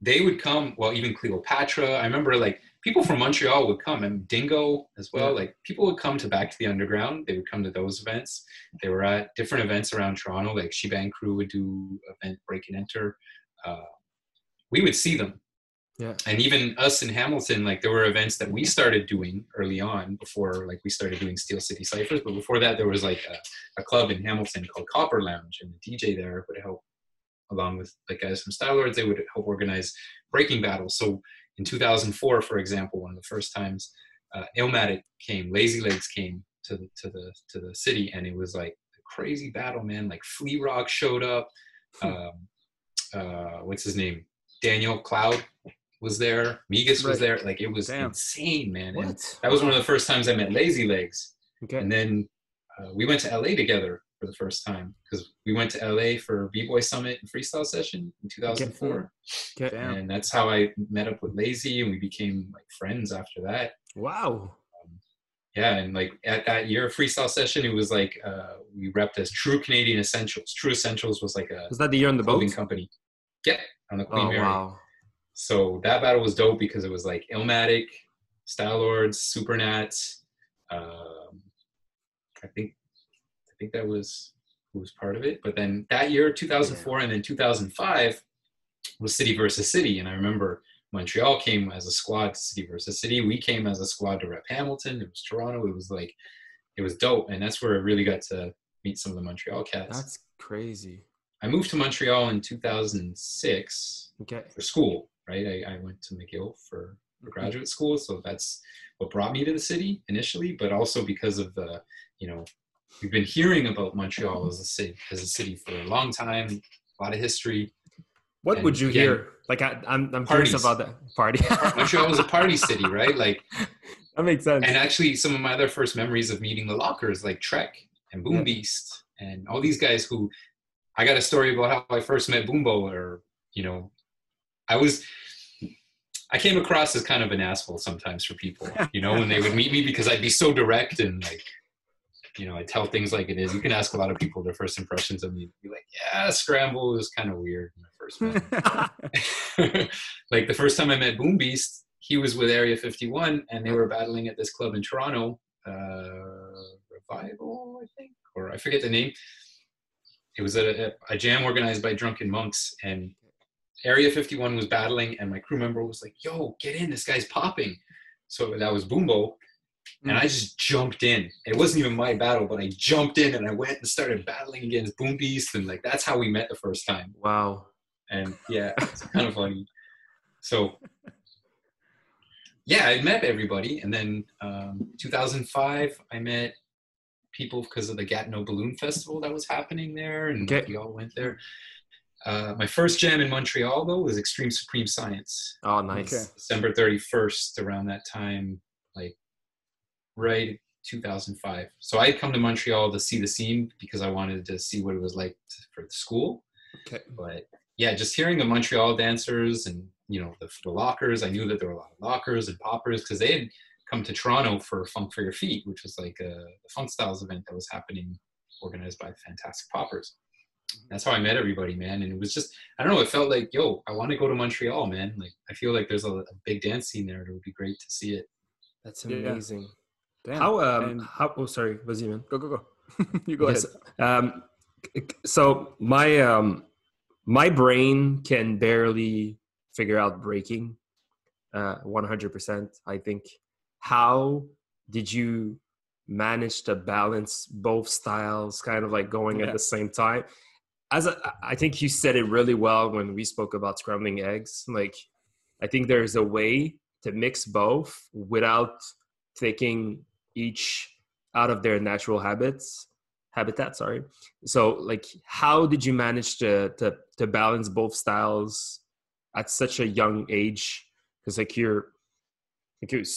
they would come. Well, even Cleopatra. I remember like people from Montreal would come, and Dingo as well. Yeah. Like people would come to Back to the Underground. They would come to those events. They were at different events around Toronto. Like Shebang Crew would do event Break and Enter. Uh, we would see them Yeah. And even us in Hamilton, like there were events that we started doing early on before like we started doing Steel City Cyphers. But before that, there was like a, a club in Hamilton called Copper Lounge, and the DJ there would help, along with like guys from Style Lords, they would help organize breaking battles. So in 2004, for example, one of the first times, uh, Illmatic came, Lazy Legs came to the to the to the city, and it was like a crazy battle, man. Like Flea Rock showed up. Um, uh, what's his name? Daniel Cloud was there. Migas was there. Like it was Damn. insane, man. And What? that was one of the first times I met Lazy Legs. Okay. And then uh, we went to LA together for the first time because we went to LA for B Boy Summit and Freestyle Session in 2004. Okay. Damn. And that's how I met up with Lazy and we became like friends after that. Wow. Yeah, and like at that year freestyle session, it was like uh, we repped as True Canadian Essentials. True Essentials was like a Was that the year on the boat? company. Yeah, on the Queen Oh Mary. wow. So that battle was dope because it was like Illmatic, Style Lords, Supernats. Um, I think I think that was who was part of it. But then that year, 2004, and then 2005 was City versus City, and I remember Montreal came as a squad to City versus City. We came as a squad to rep Hamilton. It was Toronto. It was like it was dope, and that's where I really got to meet some of the Montreal cats. That's crazy. I moved to Montreal in 2006 Okay. for school, right? I, I went to McGill for, for graduate school, so that's what brought me to the city initially. But also because of the, you know, we've been hearing about Montreal as a city, as a city for a long time, a lot of history. What And would you again, hear? Like I, I'm, I'm curious about that party. <laughs> Montreal was a party city, right? Like, that makes sense. and actually, some of my other first memories of meeting the Lockers, like Trek and Boom Yeah. Beast, and all these guys who, I got a story about how I first met Boombo, or you know, I was. I came across as kind of an asshole sometimes for people, <laughs> you know, when they would meet me because I'd be so direct and like, you know, I tell things like it is. You can ask a lot of people their first impressions of me. Be like, yeah, Scramble was kind of weird when I first <laughs> met <laughs> like the first time I met Boom Beast, he was with Area 51 and they were battling at this club in Toronto, uh, Revival, I think, or I forget the name. It was a, a jam organized by Drunken Monks and Area 51 was battling and my crew member was like, yo, get in, this guy's popping. So that was Boombo. And I just jumped in. It wasn't even my battle, but I jumped in and I went and started battling against Boom Beast. And like, that's how we met the first time wow. and yeah, it's kind of funny. So yeah, I met everybody, and then um, 2005, I met people because of the Gatineau Balloon Festival that was happening there, and Okay. we all went there. Uh, my first jam in Montreal though was Extreme Supreme Science, Oh, nice. Okay. December 31st, around that time, like right 2005. So I had come to Montreal to see the scene because I wanted to see what it was like to, for the school Okay. but yeah, just hearing the Montreal dancers and you know the, the lockers, I knew that there were a lot of lockers and poppers because they had come to Toronto for Funk for Your Feet, which was like a, a funk styles event that was happening, organized by Fantastic Poppers. That's how I met everybody, man. And it was just I don't know, it felt like yo, I want to go to Montreal, man. Like I feel like there's a, a big dance scene there. It would be great to see it. That's Yeah. amazing. Damn. How um And- how oh sorry, was man. go go go. <laughs> you go Yes. ahead. Um, so my um, my brain can barely figure out breaking, uh, one hundred percent. I think. How did you manage to balance both styles, kind of like going at the same time? As a, I think you said it really well when we spoke about scrambling eggs. Like, I think there's a way to mix both without taking each out of their natural habits habitat sorry so like how did you manage to to to balance both styles at such a young age because like you're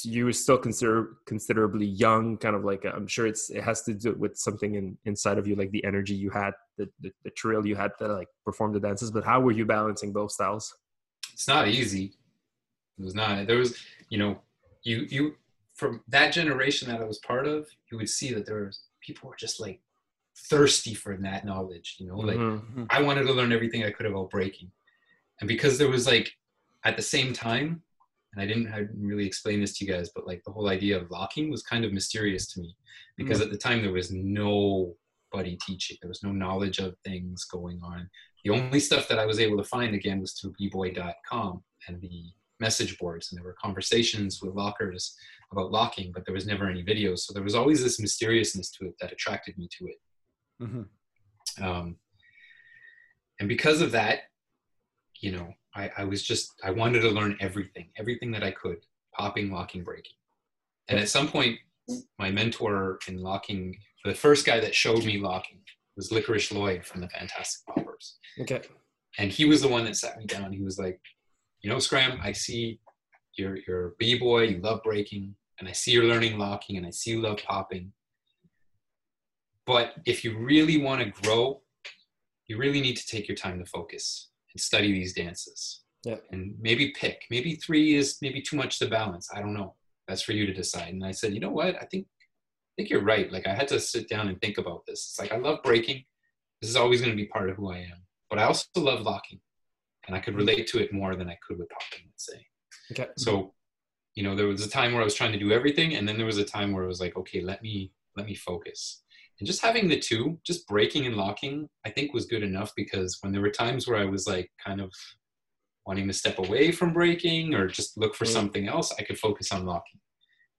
you were still consider considerably young kind of like i'm sure it's it has to do with something in, inside of you like the energy you had the, the the trail you had to like perform the dances but how were you balancing both styles it's not easy. It was not. There was, you know, you you from that generation that I was part of, you would see that there was people were just like thirsty for that knowledge. You know, like Mhm. I wanted to learn everything I could about breaking, and because there was like at the same time, and I didn't, I didn't really explain this to you guys, but like the whole idea of locking was kind of mysterious to me because at the time there was nobody teaching. There was no knowledge of things going on. The only stuff that I was able to find again was through bboy.com and the message boards and there were conversations with lockers about locking, but there was never any videos. So there was always this mysteriousness to it that attracted me to it. Mm-hmm. Um, and because of that, you know, I, I was just, I wanted to learn everything, everything that I could, popping, locking, breaking. And at some point, my mentor in locking, the first guy that showed me locking was Licorice Lloyd from the Fantastic Poppers. Okay. And he was the one that sat me down. He was like, you know, Scram, I see you're, you're a B-boy, you love breaking, and I see you're learning locking, and I see you love popping. But if you really want to grow, you really need to take your time to focus and study these dances. Yeah. And maybe pick. Maybe three is maybe too much to balance. I don't know. That's for you to decide. And I said, you know what? I think I think you're right. Like I had to sit down and think about this. It's like I love breaking. This is always going to be part of who I am. But I also love locking. And I could mm-hmm. relate to it more than I could with popping, let's say. Okay. So, you know, there was a time where I was trying to do everything, and then there was a time where it was like, okay, let me let me focus. And just having the two, just breaking and locking, I think was good enough because when there were times where I was like kind of wanting to step away from breaking or just look for Mm. something else, I could focus on locking.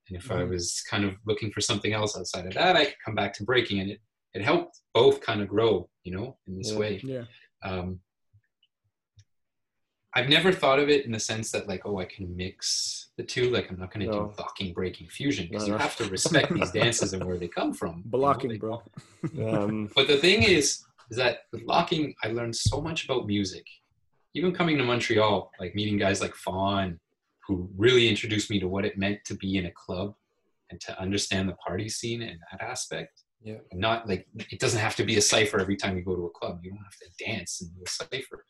And if I Mhm. was kind of looking for something else outside of that, I could come back to breaking, and it it helped both kind of grow, you know, in this Yeah. way Yeah. um, I've never thought of it in the sense that like, oh, I can mix the two. Like, I'm not going to No. do locking, breaking, fusion because No, you no. have to respect these <laughs> dances and where they come from. you know, Blocking, they- bro. Um, <laughs> But the thing is, is that with locking, I learned so much about music. Even coming to Montreal, like meeting guys like Fawn, who really introduced me to what it meant to be in a club and to understand the party scene and that aspect yeah. and not like it doesn't have to be a cipher every time you go to a club. You don't have to dance and do a cipher.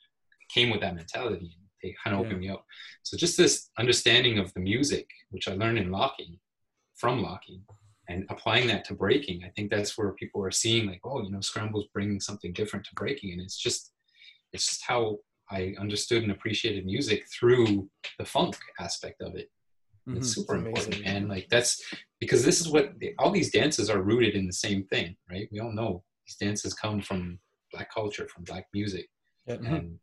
Came with that mentality they kind of opened me up. So just this understanding of the music, which I learned in locking, from locking, and applying that to breaking, I think that's where people are seeing like, oh, you know, Scramble's bringing something different to breaking, and it's just, it's just how I understood and appreciated music through the funk aspect of it. Mhm. It's super It's important, man. Like that's because this is what all these dances are rooted in the same thing, right? We all know these dances come from black culture, from black music, Yeah. and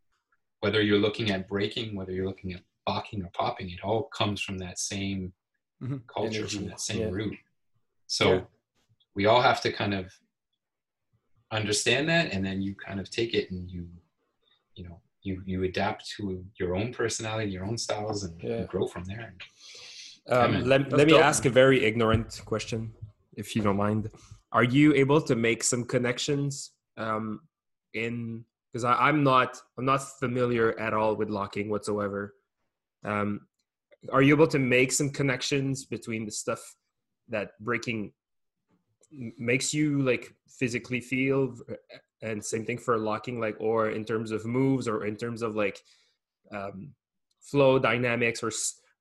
whether you're looking at breaking, whether you're looking at locking or popping, it all comes from that same Mhm. culture, Energy, from that same yeah. root. So Yeah. we all have to kind of understand that, and then you kind of take it and you, you know, you you adapt to your own personality, your own styles, and Yeah. you grow from there. Um, man. let, That's let me dope, ask a very ignorant question, if you don't mind. Are you able to make some connections um, in because I'm not I'm not familiar at all with locking whatsoever. Um, are you able to make some connections between the stuff that breaking makes you like physically feel, and same thing for locking, like or in terms of moves or in terms of like um, flow dynamics or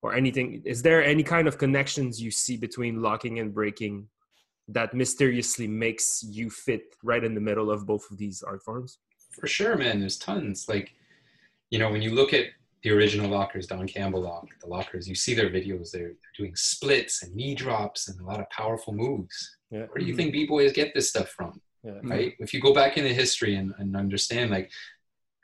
or anything is there any kind of connections you see between locking and breaking that mysteriously makes you fit right in the middle of both of these art forms For sure, man. There's tons. Like, you know, when you look at the original lockers, Don Campbellock, the lockers, you see their videos. They're, they're doing splits and knee drops and a lot of powerful moves. yeah Where do you mm-hmm. think b-boys get this stuff from? yeah mm-hmm. right? If you go back into history and, and understand, like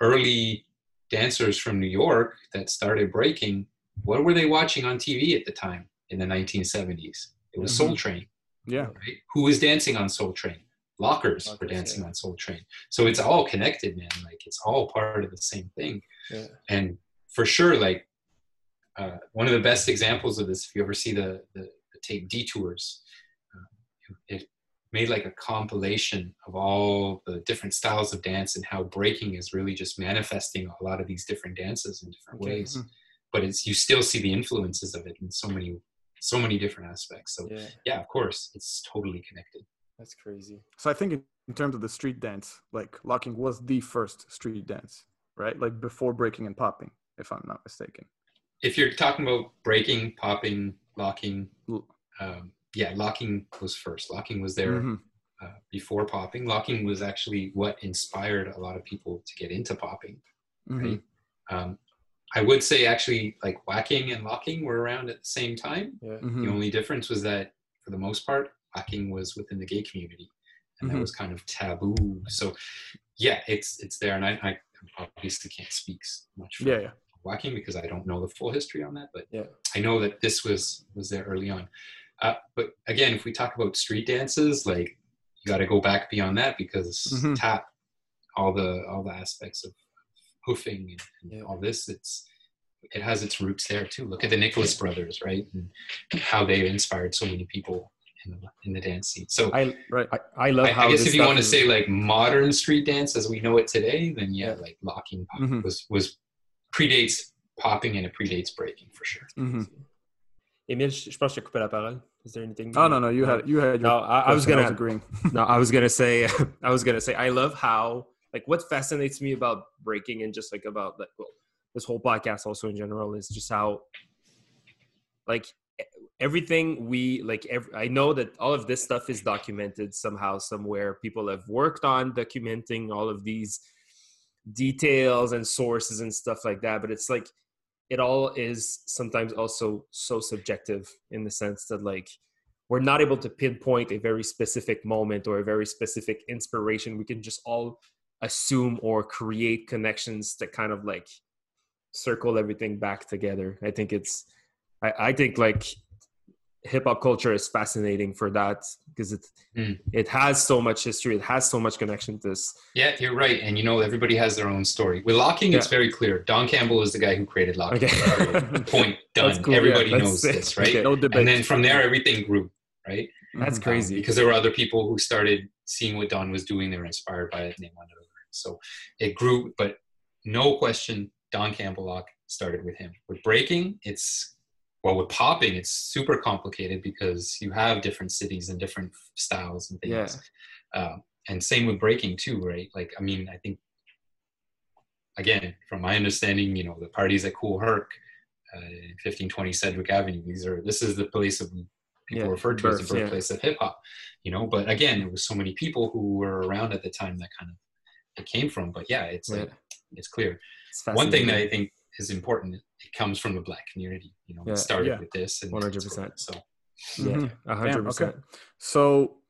early dancers from New York that started breaking, what were they watching on TV at the time in the 1970s? It was mm-hmm. Soul Train, Yeah. right? Who was dancing on Soul Train? Lockers, Lockers, dancing yeah. on Soul Train. So it's all connected, man. Like it's all part of the same thing. yeah And for sure, like uh, one of the best examples of this, if you ever see the, the, the tape Detours, uh, it made like a compilation of all the different styles of dance and how breaking is really just manifesting a lot of these different dances in different Okay. ways. But it's you still see the influences of it in so many so many different aspects. So yeah yeah, of course, it's totally connected. That's crazy So I think in, in terms of the street dance, like locking was the first street dance, right? Like before breaking and popping, if I'm not mistaken. If you're talking about breaking, popping, locking, um, yeah, locking was first. Locking was there Mhm. uh, before popping. Locking was actually what inspired a lot of people to get into popping. Mhm. Right? Um, I would say actually like whacking and locking were around at the same time. yeah Mhm. The only difference was that for the most part, whacking was within the gay community, and Mhm. that was kind of taboo. So yeah, it's it's there, and I, I obviously can't speak much for Yeah, yeah. walking because I don't know the full history on that, but Yeah. I know that this was was there early on. Uh, but again, if we talk about street dances, like you got to go back beyond that because Mhm. tap, all the all the aspects of hoofing and, and Yeah. all this, it's it has its roots there too. Look at the Nicholas brothers, right, and how they inspired so many people in the, in the dance scene. So I, Right. I I love I, how I guess this if you stuff want to say like modern street dance as we know it today, then yeah, Yeah. like locking pop Mhm. was was predates popping and it predates breaking for sure. hmm Émile, je je pense que j'ai coupé la parole. Is there anything? Oh no, no, you had you had. Your No, I, I was gonna. agreeing. <laughs> no, I was gonna say, <laughs> I was gonna say, I love how like what fascinates me about breaking and just like about like well, this whole podcast also in general is just how like everything we like. Every, I know that all of this stuff is documented somehow, somewhere. People have worked on documenting all of these details and sources and stuff like that, but it's like it all is sometimes also so subjective in the sense that like we're not able to pinpoint a very specific moment or a very specific inspiration we can just all assume or create connections that kind of like circle everything back together i think it's i, I think like hip hop culture is fascinating for that because it Mm. it has so much history it has so much connection to this Yeah, you're right. And you know, everybody has their own story. With locking, it's very clear. Don Campbell is the guy who created locking. okay <laughs> Point <laughs> done. Cool. Everybody Yeah, knows sick. this, <laughs> right? Okay. No debate. And then from there, everything grew, right? that's Mhm. crazy Um, because there were other people who started seeing what Don was doing. They were inspired by it and they wanted to learn. So it grew, but no question, Don Campbellock started with him. With breaking, it's well, with popping, it's super complicated because you have different cities and different styles and things. Um, and same with breaking too, right? Like, I mean, I think again, from my understanding, you know, the parties at Kool Herc, uh, 1520 Sedgwick Avenue, these are this is the place of people Yeah, refer to as birth, the yeah. birthplace of hip hop, you know. But again, there was so many people who were around at the time that kind of it came from. But yeah, it's like Yeah. it's clear. It's One thing that. I think is important, it comes from the black community. You know, Yeah. it started Yeah. with this and 100%. So yeah Mhm. hundred Damn, okay. percent So,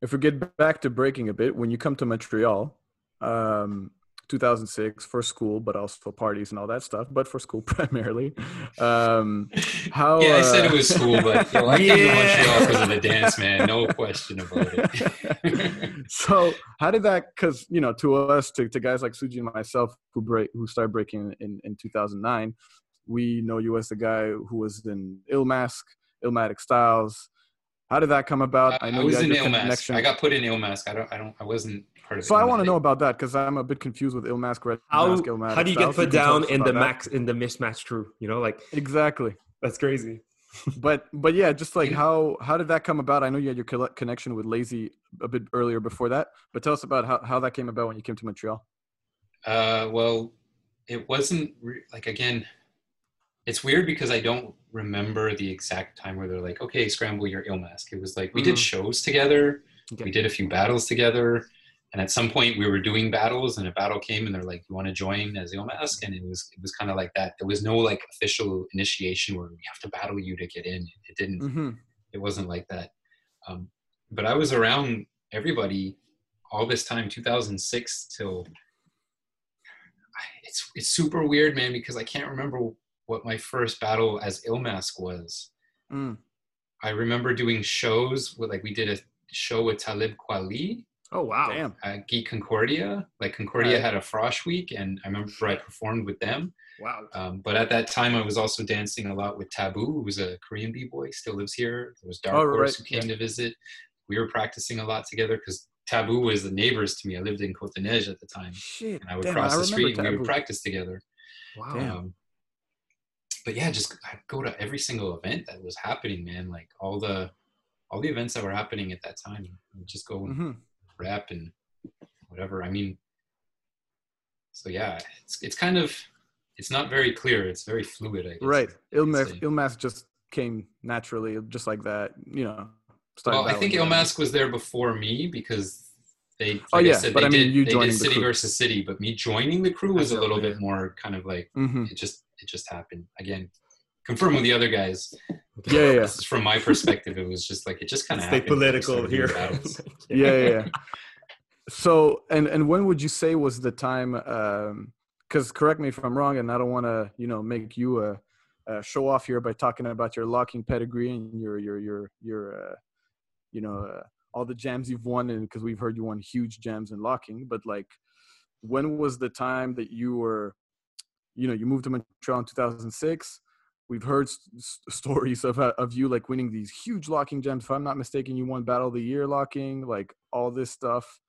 if we get back to breaking a bit, when you come to Montreal, um, 2006 for school, but also for parties and all that stuff, but for school <laughs> primarily. Um, how? yeah, I said uh, it was school, but yo, I came <laughs> to Yeah. Montreal because of the dance, man. No question about it. <laughs> so how did that because you know to us to, to guys like suji and myself who break who started breaking in, in 2009 we know you as the guy who was in Illmask, Illmatic Styles. How did that come about? I, I you was had in your Illmask. I got put in Illmask. I don't. I don't. I wasn't part of. So I want to know about that because I'm a bit confused with Illmask, Red how, Mask, Illmatic how do you get put down in the that. max in the mismatch crew you know like Exactly. that's crazy But but yeah, just like how how did that come about? I know you had your connection with Lazy a bit earlier before that, but tell us about how, how that came about when you came to Montreal. Uh, well, it wasn't re- like again. It's weird because I don't remember the exact time where they're like, "Okay, scramble your Illmask." It was like we did Mhm. shows together. Okay. We did a few battles together, and at some point we were doing battles, and a battle came, and they're like, "You want to join as Illmask?" And it was it was kind of like that. There was no like official initiation where we have to battle you to get in. It didn't Mm-hmm. it wasn't like that. Um, but I was around everybody all this time, 2006 till. <sighs> It's it's super weird, man, because I can't remember what my first battle as Illmask was. Mm. I remember doing shows with like we did a show with Talib Kweli oh wow Damn. at Geek Concordia. Like Concordia Right. had a frosh week, and I remember I performed with them. wow Um, but at that time, I was also dancing a lot with Taboo, who was a Korean b-boy, still lives here. There was Dark Oh, Horse right. who came to visit. We were practicing a lot together because Taboo was the neighbors to me. I lived in Côte-des-Neiges at the time, Shit. and I would Damn, cross I the street and we would practice together. wow Damn. Um, but yeah, just I'd go to every single event that was happening, man. Like all the all the events that were happening at that time. I'd just go and Mhm. rap and whatever. I mean, so yeah, it's it's kind of it's not very clear. It's very fluid. I guess. Right. I Illmask, just came naturally, just like that. You know. Well, I think. Illmask was there before me because they. Like Oh, I yeah, said, but they I mean, did, you joining did the city versus city, but me joining the crew was a little bit more kind of like Mhm. it just it just happened again. Confirm with the other guys. Yeah, yeah, yeah. This is from my perspective. It was just like it just kind of stay political here <laughs> yeah, yeah, yeah. So, and and when would you say was the time? because correct me if I'm wrong, and I don't want to, you know, make you a, a, show off here by talking about your locking pedigree and your your your your, uh, you know, uh, all the jams you've won, and because we've heard you won huge jams in locking. But like, when was the time that you were, you know, you moved to Montreal in 2006? We've heard s- stories of uh, of you like winning these huge locking jams. If I'm not mistaken, you won Battle of the Year locking, like all this stuff.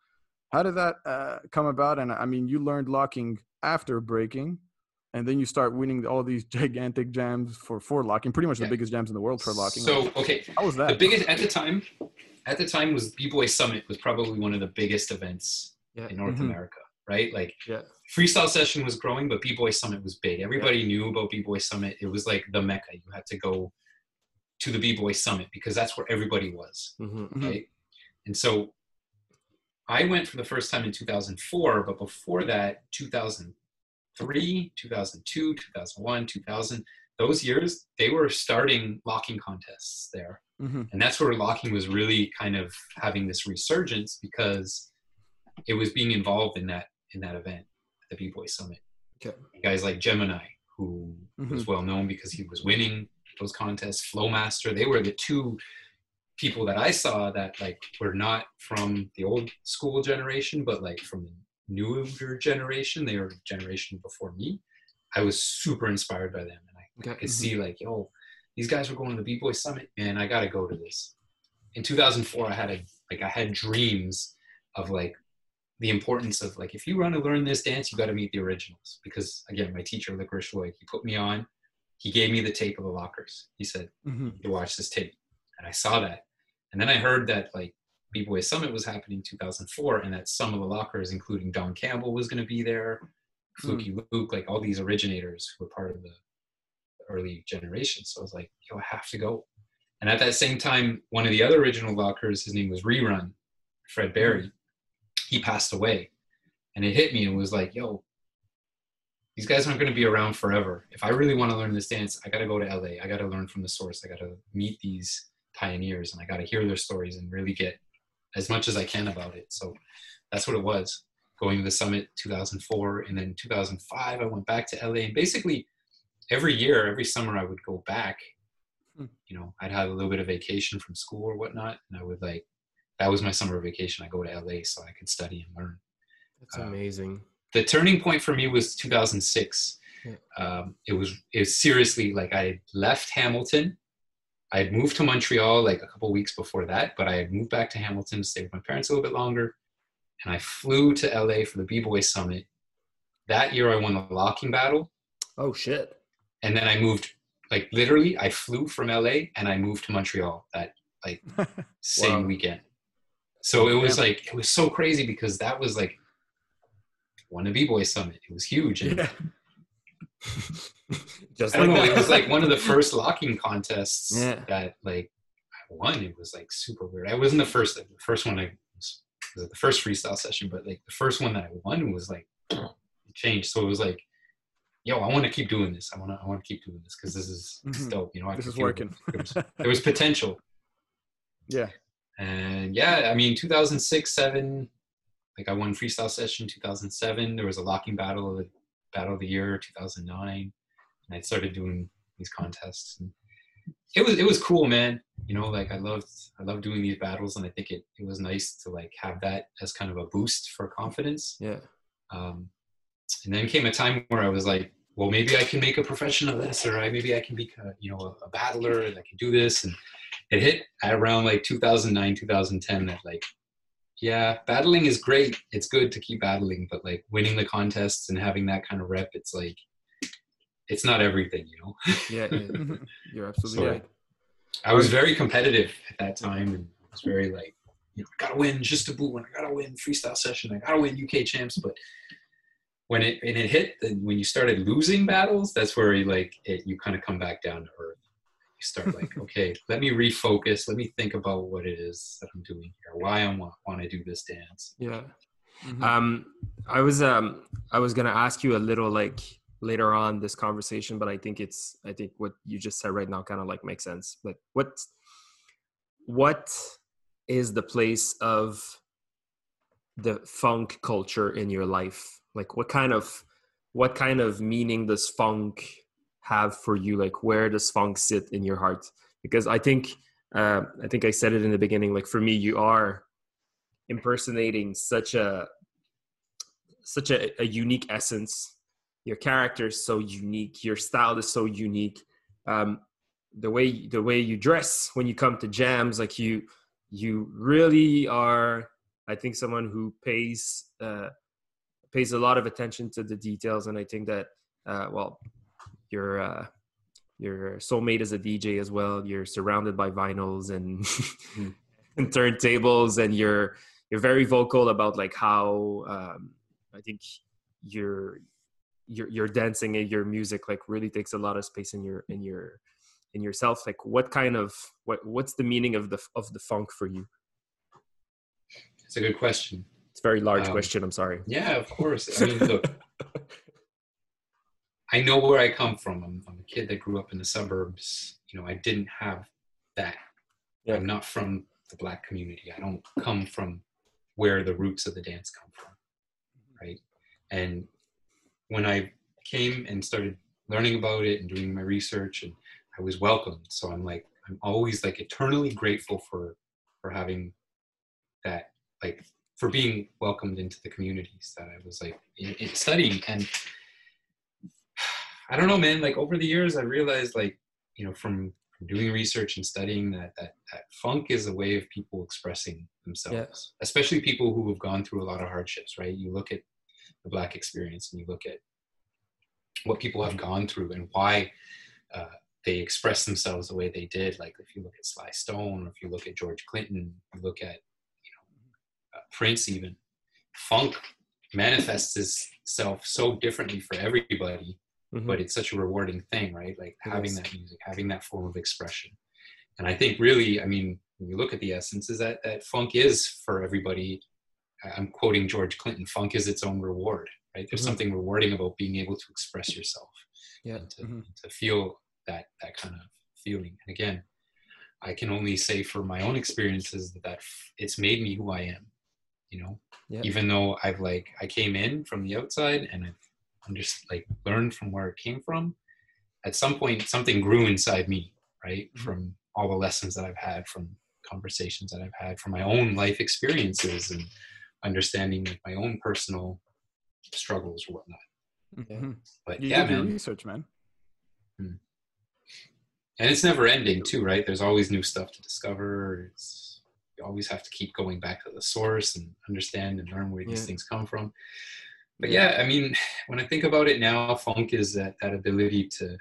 How did that uh, come about? And I mean, you learned locking after breaking, and then you start winning all these gigantic jams for for locking, pretty much Yeah. the biggest jams in the world for locking. So okay, how was that? the biggest at the time, at the time was B Boy Summit was probably one of the biggest events Yeah. in North Mhm. America, right? Like Yeah. freestyle session was growing, but B Boy Summit was big. Everybody knew about B Boy Summit. It was like the mecca. You had to go to the B Boy Summit because that's where everybody was, hmm Mhm. right? And so I went for the first time in 2004, but before that, 2003, 2002, 2001, 2000, those years, they were starting locking contests there Mhm. and that's where locking was really kind of having this resurgence because it was being involved in that in that event at the b-boy summit Okay. guys like gemini who mm-hmm. was well known because he was winning those contests flowmaster they were the two people that i saw that like were not from the old school generation but like from the newer generation they were a generation before me i was super inspired by them and i Okay. could mm-hmm. see like, yo, these guys were going to the B Boy Summit, and I got to go to this. In 2004, I had a like I had dreams of like the importance of like if you want to learn this dance, you got to meet the originals because again, my teacher Licorice Lloyd, he put me on. He gave me the tape of the lockers. He said, Mhm. "You watch this tape," and I saw that, and then I heard that like B Boy Summit was happening in 2004, and that some of the lockers, including Don Campbell, was going to be there. Fluky Luke, like all these originators who were part of the early generation. So I was like, yo, I have to go. And at that same time, one of the other original lockers, his name was Rerun, Fred Berry, he passed away. And it hit me and was like, yo, these guys aren't going to be around forever. If I really want to learn this dance, I got to go to LA. I got to learn from the source. I got to meet these pioneers and I got to hear their stories and really get as much as I can about it. So that's what it was going to the summit 2004 and then 2005 i went back to la and basically every year every summer i would go back Hmm. you know i'd have a little bit of vacation from school or whatnot and i would like that was my summer vacation i go to la so i could study and learn That's Uh, amazing. the turning point for me was 2006 Yeah. um, it was it was seriously like i had left hamilton i had moved to montreal like a couple weeks before that but i had moved back to hamilton to stay with my parents a little bit longer and i flew to la for the b-boy summit that year i won the locking battle Oh shit. and then i moved like literally i flew from la and i moved to montreal that like <laughs> same Wow. weekend so it was Yeah. like it was so crazy because that was like one won a b-boy summit it was huge and yeah. <laughs> Just I don't like know. that. It was like one of the first locking contests Yeah. that like I won. It was like super weird. I wasn't the first. The first one I was, was the first freestyle session, but like the first one that I won was like it changed. So it was like, yo, I want to keep doing this. I want to. I want to keep doing this because this is this is Mhm. dope. You know, I This is working. There was, there was potential, <laughs> yeah. And yeah, I mean, 2006, seven. Like I won freestyle session 2007. There was a locking battle of the battle of the year 2009 and I started doing these contests. And it was it was cool, man. You know, like I loved I loved doing these battles, and I think it it was nice to like have that as kind of a boost for confidence. Yeah. Um, and then came a time where I was like, well, maybe I can make a profession of this, or I maybe I can be a, you know a, a battler, and I can do this. And it hit at around like 2009, 2010 that like. Yeah, battling is great. It's good to keep battling, but like winning the contests and having that kind of rep, it's like it's not everything, you know. Yeah. yeah. <laughs> <laughs> You're absolutely So- right. I was very competitive at that time and was very like, you know, I gotta win just to boot one. I gotta win freestyle session. I gotta win UK champs. But when it and it hit, then when you started losing battles, that's where you like it. You kind of come back down to earth. You start like, okay, let me refocus. Let me think about what it is that I'm doing here. Why I want want to do this dance. Yeah. Mhm. Um, I was um, I was gonna ask you a little like later on this conversation, but I think it's I think what you just said right now kind of like makes sense. But what what is the place of the funk culture in your life? Like, what kind of what kind of meaning does funk have for you? Like, where does funk sit in your heart? Because I think, uh, I think I said it in the beginning. Like for me, you are impersonating such a such a, a unique essence. Your character is so unique. Your style is so unique. Um, the way the way you dress when you come to jams, like you you really are. I think someone who pays uh, pays a lot of attention to the details, and I think that uh, well, you're uh, you're soulmate is a DJ as well. You're surrounded by vinyls and, mm. <laughs> and turntables, and you're you're very vocal about like how um, I think your your your dancing and your music like really takes a lot of space in your in your in yourself. Like, what kind of what what's the meaning of the of the funk for you? It's a good question. It's a very large um, question. I'm sorry. Yeah, of course. I mean, look. <laughs> I know where I come from. I'm, I'm, a kid that grew up in the suburbs. You know, I didn't have that. Yeah. I'm not from the black community. I don't come from where the roots of the dance come from mm-hmm. right? And when I came and started learning about it and doing my research, and I was welcomed. So I'm like, I'm always like eternally grateful for for having that, like for being welcomed into the communities that I was like in, in studying. And I don't know, man. Like over the years, I realized like you know from doing research and studying that that, that funk is a way of people expressing themselves yeah. especially people who have gone through a lot of hardships right you look at the black experience and you look at what people have gone through and why uh, they express themselves the way they did like if you look at sly stone or if you look at george clinton you look at you know uh, prince even funk manifests itself so differently for everybody mm-hmm. but it's such a rewarding thing, right? Like having that music, having that form of expression. And I think really, I mean, when you look at the essence, is that that funk is for everybody. I'm quoting George Clinton: "Funk is its own reward." Right? There's mm-hmm. something rewarding about being able to express yourself, yeah, and to, mm-hmm. to feel that that kind of feeling. And again, I can only say for my own experiences that, that it's made me who I am. You know, yeah. even though I've like I came in from the outside and I've just like learned from where it came from. At some point something grew inside me right mm-hmm. from all the lessons that i've had from conversations that i've had from my own life experiences and understanding like my own personal struggles or whatnot. Mm-hmm. but you yeah man. research man. Hmm. and it's never ending too right? There's always new stuff to discover. It's you always have to keep going back to the source and understand and learn where these things come from but yeah, I mean, <sighs> when I think about it now, funk is that that ability to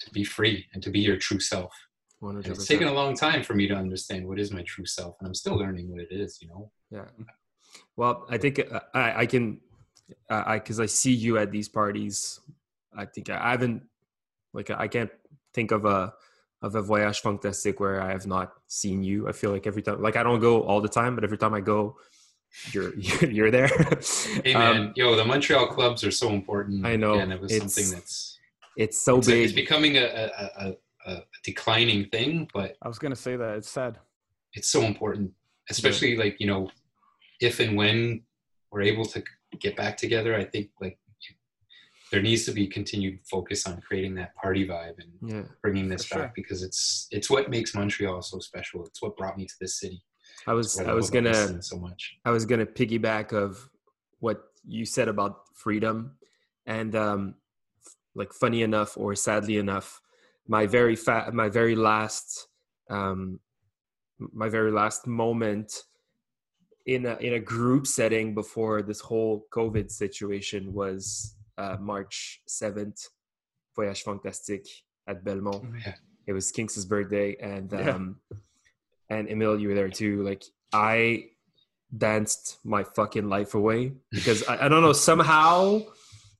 to be free and to be your true self. It's taken a long time for me to understand what is my true self, and I'm still learning what it is. You know. Yeah. Well, I think uh, I, I can, I because I see you at these parties. I think I haven't, like, I can't think of a of a voyage fantastique where I have not seen you. I feel like every time, like I don't go all the time, but every time I go, <laughs> you're you're there. <laughs> hey man, um, yo, the Montreal clubs are so important. I know, and it was something that's it's so it's big. it's becoming a, a, a, a, declining thing, but I was gonna say that it's sad. It's so important, especially yeah. like you know, if and when we're able to get back together. I think like there needs to be continued focus on creating that party vibe and yeah, bringing this back sure. because it's it's what makes Montreal so special. It's what brought me to this city. I was I was gonna so much. I was gonna piggyback of what you said about freedom, and um, like funny enough or sadly enough, my very fat my very last um, my very last moment in a in a group setting before this whole COVID situation was uh, March seventh, Voyage Fantastique at Belmont. Oh, yeah. It was Kinks' birthday, and um, yeah and Émile, you were there too. Like I danced my fucking life away because I, I don't know somehow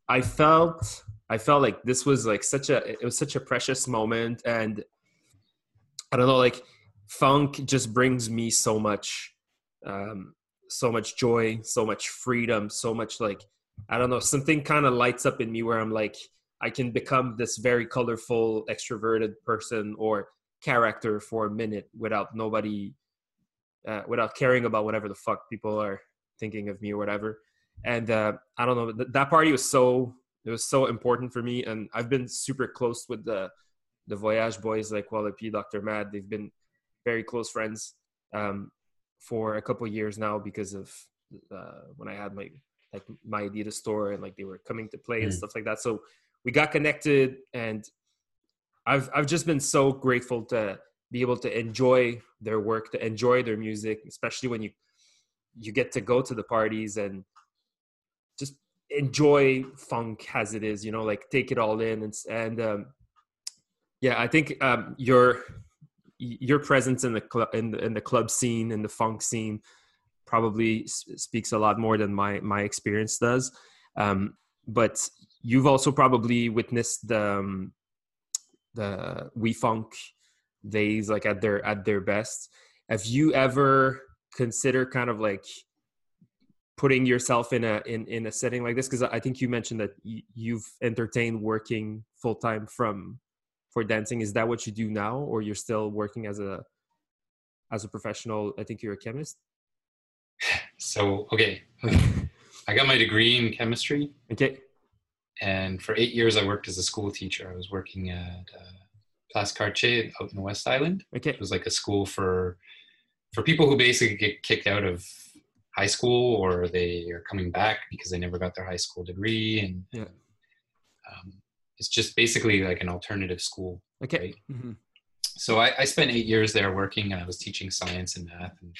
I felt I felt like this was like such a it was such a precious moment and I don't know like funk just brings me so much um so much joy so much freedom so much like I don't know something kind of lights up in me where I'm like I can become this very colorful extroverted person or character for a minute without nobody uh, without caring about whatever the fuck people are thinking of me or whatever and uh, i don't know th- that party was so it was so important for me, and I've been super close with the the Voyage boys like Wallopy, Dr. Mad. They've been very close friends um, for a couple years now because of uh, when I had my like my Adidas store and like they were coming to play and Mm. stuff like that. So we got connected, and I've I've just been so grateful to be able to enjoy their work, to enjoy their music, especially when you you get to go to the parties and just enjoy funk as it is, you know, like take it all in and and um, yeah, I think um, your your presence in the club in the, in the club scene in the funk scene probably speaks a lot more than my my experience does. Um, but you've also probably witnessed the um, the we funk days like at their at their best. Have you ever considered kind of like putting yourself in a in, in a setting like this? Because I think you mentioned that y- you've entertained working full time from for dancing. Is that what you do now, or you're still working as a as a professional? I think you're a chemist. So okay, <laughs> I got my degree in chemistry, Okay. And for eight years I worked as a school teacher. I was working at uh, Place Cartier out in the West Island. Okay. It was like a school for for people who basically get kicked out of high school or they are coming back because they never got their high school degree, and Yeah. um, it's just basically like an alternative school. Okay. Right. Mhm. So I, I spent eight years there working, and I was teaching science and math, and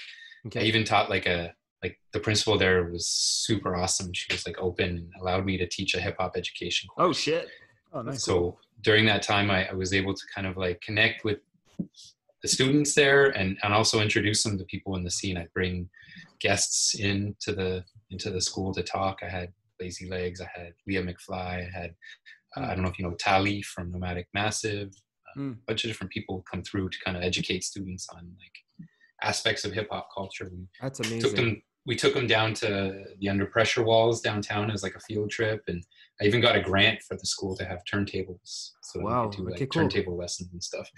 I even taught like a like the principal there was super awesome. She was like open and allowed me to teach a hip hop education course. Oh shit. Oh, nice. So during that time, I, I was able to kind of like connect with the students there and, and also introduce them to people in the scene. I'd bring guests into the into the school to talk. I had Lazy Legs, I had Leah McFly, I had uh, I don't know if you know Tally from Nomadic Massive. Uh, Mm. A bunch of different people come through to kind of educate students on like aspects of hip hop culture. We That's took amazing. them we took them down to the under pressure walls downtown as like a field trip and i even got a grant for the school to have turntables so Wow, we could do like okay, cool. turntable lessons and stuff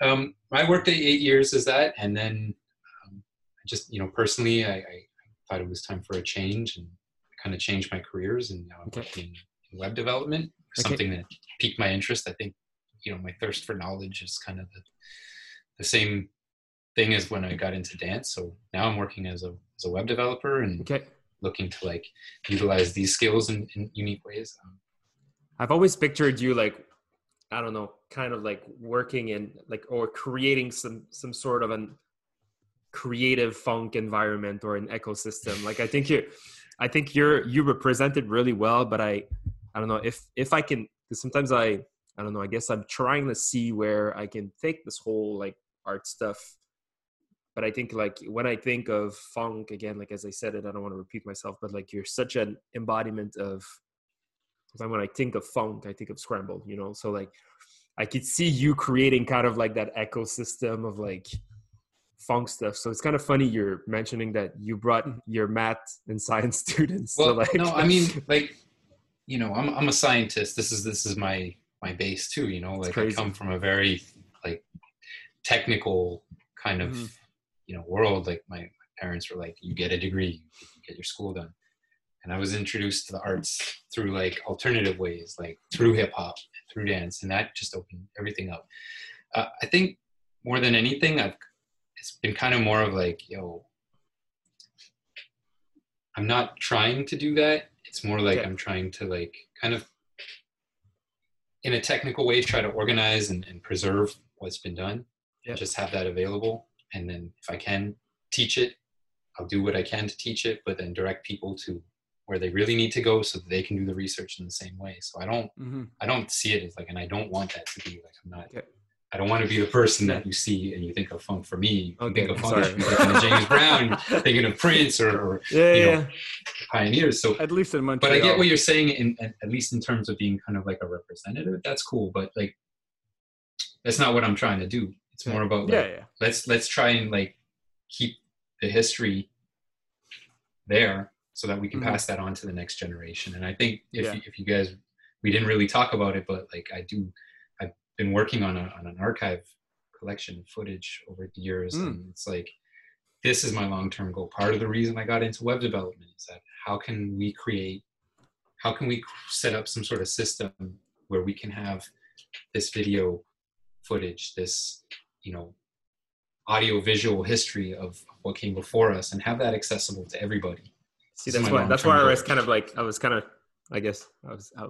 um, i worked eight years as that and then um, I just you know personally I, I thought it was time for a change and kind of changed my careers and now i'm Okay. working in web development Okay. something that piqued my interest i think you know my thirst for knowledge is kind of the, the same thing as when I got into dance. So now I'm working as a as a web developer and Okay. looking to like utilize these skills in, in unique ways. Um, I've always pictured you like, I don't know, kind of like working in like or creating some some sort of an creative funk environment or an ecosystem. Like I think you, I think you're you represent it really well. But I, I don't know if if I can. Because sometimes I, I don't know. I guess I'm trying to see where I can take this whole like art stuff. But I think like when I think of funk again, like as I said it, I don't want to repeat myself, but like you're such an embodiment of when I think of funk, I think of scramble, you know. So like I could see you creating kind of like that ecosystem of like funk stuff. So it's kind of funny you're mentioning that you brought your math and science <laughs> students. well, like no, I mean like you know I'm I'm a scientist. This is this is my my base too. You know, like I come from a very like technical kind of Mhm. You know world. Like my, my parents were like, you get a degree, you get your school done. And I was introduced to the arts through like alternative ways, like through hip hop, through dance, and that just opened everything up. Uh, I think more than anything, I've it's been kind of more of like, yo, I'm not trying to do that. It's more like Okay. I'm trying to like kind of in a technical way try to organize and, and preserve what's been done. Yeah. Just have that available. And then if I can teach it, I'll do what I can to teach it, but then direct people to where they really need to go so that they can do the research in the same way. So I don't Mhm. I don't see it as like and I don't want that to be like I'm not Okay. I don't want to be the person that you see and you think of funk for me. You Okay, think of funk thinking of James Brown, <laughs> thinking of Prince or, or yeah, you yeah, know, pioneers. So At least in Montreal. but I get what you're saying, in, at least in terms of being kind of like a representative. That's cool, but like that's not what I'm trying to do. It's more about like, Yeah, yeah. let's let's try and like keep the history there so that we can Mhm. pass that on to the next generation. And I think if Yeah. you, if you guys we didn't really talk about it, but like I do, I've been working on a, on an archive collection of footage over the years, Mm. and it's like this is my long term goal. Part of the reason I got into web development is that how can we create how can we set up some sort of system where we can have this video footage, this you know audio visual history of what came before us, and have that accessible to everybody. See, that's why that's why I was kind of like I was kind of I guess I was, I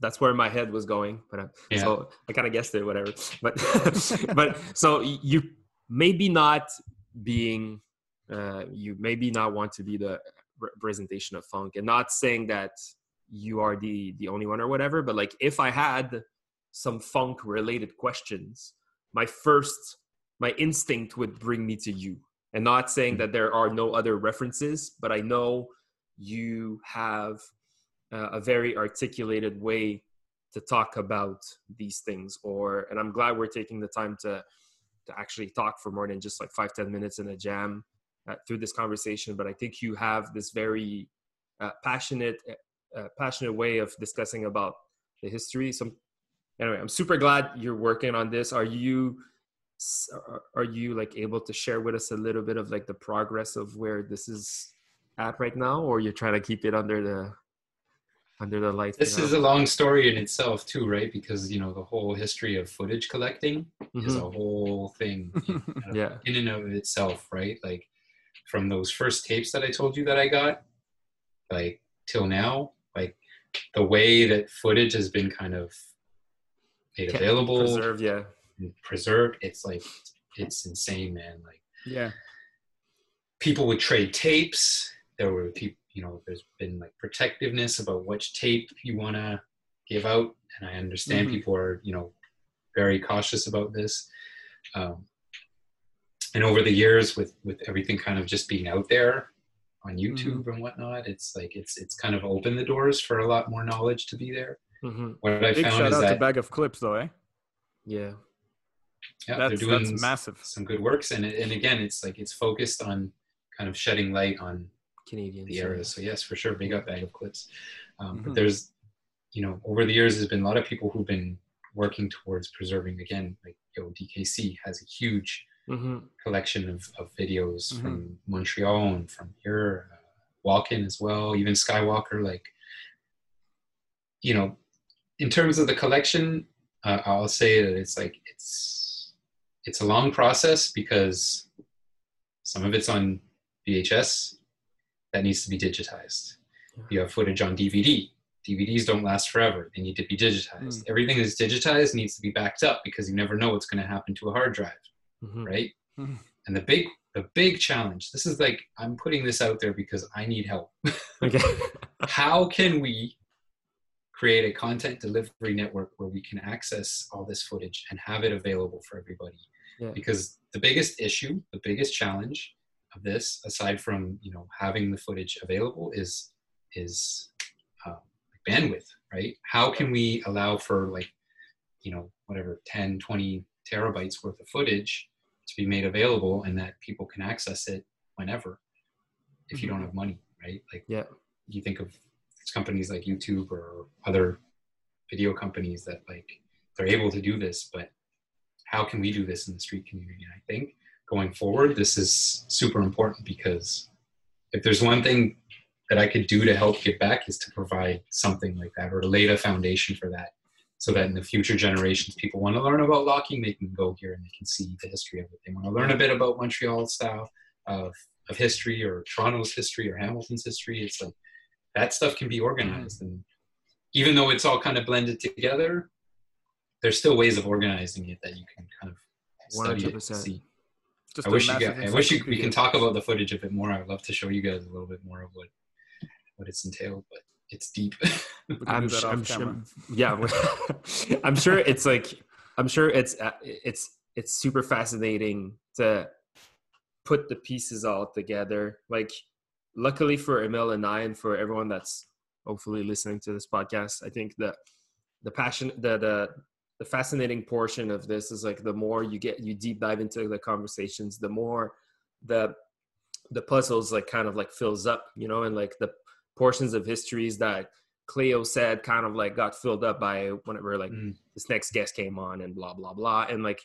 that's where my head was going, but uh, Yeah. so I kind of guessed it, whatever. But <laughs> but so you maybe not being uh, you maybe not want to be the representation of funk, and not saying that you are the the only one or whatever. But like if I had some funk related questions, my first my instinct would bring me to you, and not saying that there are no other references, but I know you have uh, a very articulated way to talk about these things or and i'm glad we're taking the time to to actually talk for more than just like five ten minutes in a jam uh, through this conversation. But i think you have this very uh, passionate uh, passionate way of discussing about the history. So anyway i'm super glad you're working on this are you are- are you like able to share with us a little bit of like the progress of where this is at right now or you're trying to keep it under the under the lights This is a long story in itself too, right? Because you know the whole history of footage collecting is a whole thing <laughs> in, Mm-hmm. yeah in and of itself, right? Like from those first tapes that I told you that I got, like till now, like the way that footage has been kind of made Kept available, preserved yeah preserved, it's like it's insane, man. Like yeah. people would trade tapes. There were people, you know, there's been like protectiveness about which tape you want to give out, and I understand Mhm. people are, you know, very cautious about this. Um, and over the years, with with everything kind of just being out there on YouTube and whatnot, it's like it's it's kind of opened the doors for a lot more knowledge to be there. Hmm What I Big found shout is out to Bag of Clips, though, eh? yeah yeah, that's they're doing that's massive. some good works, and and again, it's like it's focused on kind of shedding light on canadian the era. So yes, for sure, big up bag of clips. Um, Mhm. But there's, you know, over the years, there's been a lot of people who've been working towards preserving. Again, like yo, DKC has a huge hmm collection of, of videos Mhm. from Montreal and from here, uh, Walk-in as well, even Skywalker. Like, you know, in terms of the collection, uh, I'll say that it's like it's it's a long process because some of it's on VHS that needs to be digitized. You have footage on DVD. DVDs don't last forever. They need to be digitized. Everything that's digitized needs to be backed up because you never know what's going to happen to a hard drive hmm right? Mhm. And the big the big challenge. This is like I'm putting this out there because I need help. okay <laughs> How can we create a content delivery network where we can access all this footage and have it available for everybody? Yeah. Because the biggest issue, the biggest challenge of this, aside from you know having the footage available, is is uh, bandwidth, right? How can we allow for like you know whatever 10 20 terabytes worth of footage to be made available and that people can access it whenever if you don't have money right like Yeah. you think of companies like youtube or other video companies that like they're able to do this but how can we do this in the street community? I think going forward this is super important because if there's one thing that i could do to help give back is to provide something like that or to lay the foundation for that so that in the future generations people want to learn about locking they can go here and they can see the history of it. They want to learn a bit about montreal style of, of history or toronto's history or hamilton's history. It's like that stuff can be organized. And even though it's all kind of blended together there's still ways of organizing it that you can kind of study it and see. Just i a wish you guys, i wish you, we can talk about the footage a bit more. I'd love to show you guys a little bit more of what what it's entailed but it's deep. <laughs> I'm, sh- I'm sure. Yeah, <laughs> <laughs> I'm sure it's like I'm sure it's uh, it's it's super fascinating to put the pieces all together. Like, luckily for Émile and I, and for everyone that's hopefully listening to this podcast, I think that the passion, the the the fascinating portion of this is like the more you get you deep dive into the conversations, the more the the puzzles like kind of like fills up, you know, and like the portions of histories that Cleo said kind of like got filled up by whenever like Mm. this next guest came on and blah blah blah and like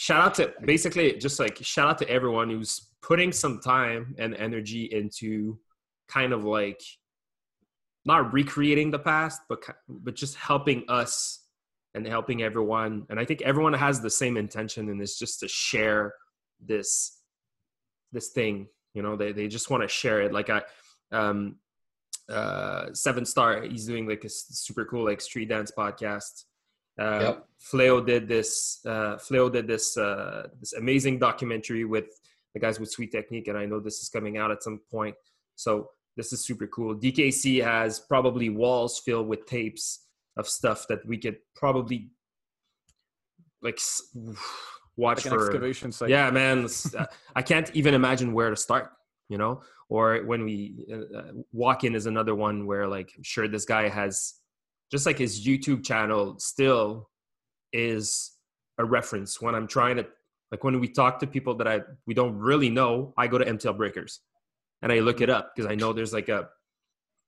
shout out to basically just like shout out to everyone who's putting some time and energy into kind of like not recreating the past, but but just helping us and helping everyone. And I think everyone has the same intention, and it's just to share this this thing. You know, they they just want to share it. Like I, um, uh, Seven Star, he's doing like a super cool like street dance podcast. Uh, yep. Fleo did this. Uh, Fleo did this uh, this amazing documentary with the guys with Sweet Technique, and I know this is coming out at some point. So this is super cool. DKC has probably walls filled with tapes of stuff that we could probably like watch like for excavation site. Yeah, man, uh, I can't even imagine where to start. You know, or when we uh, uh, walk in is another one where like I'm sure this guy has just like his YouTube channel still is a reference when I'm trying to like when we talk to people that I we don't really know. I go to MTL Breakers and I look it up because I know there's like a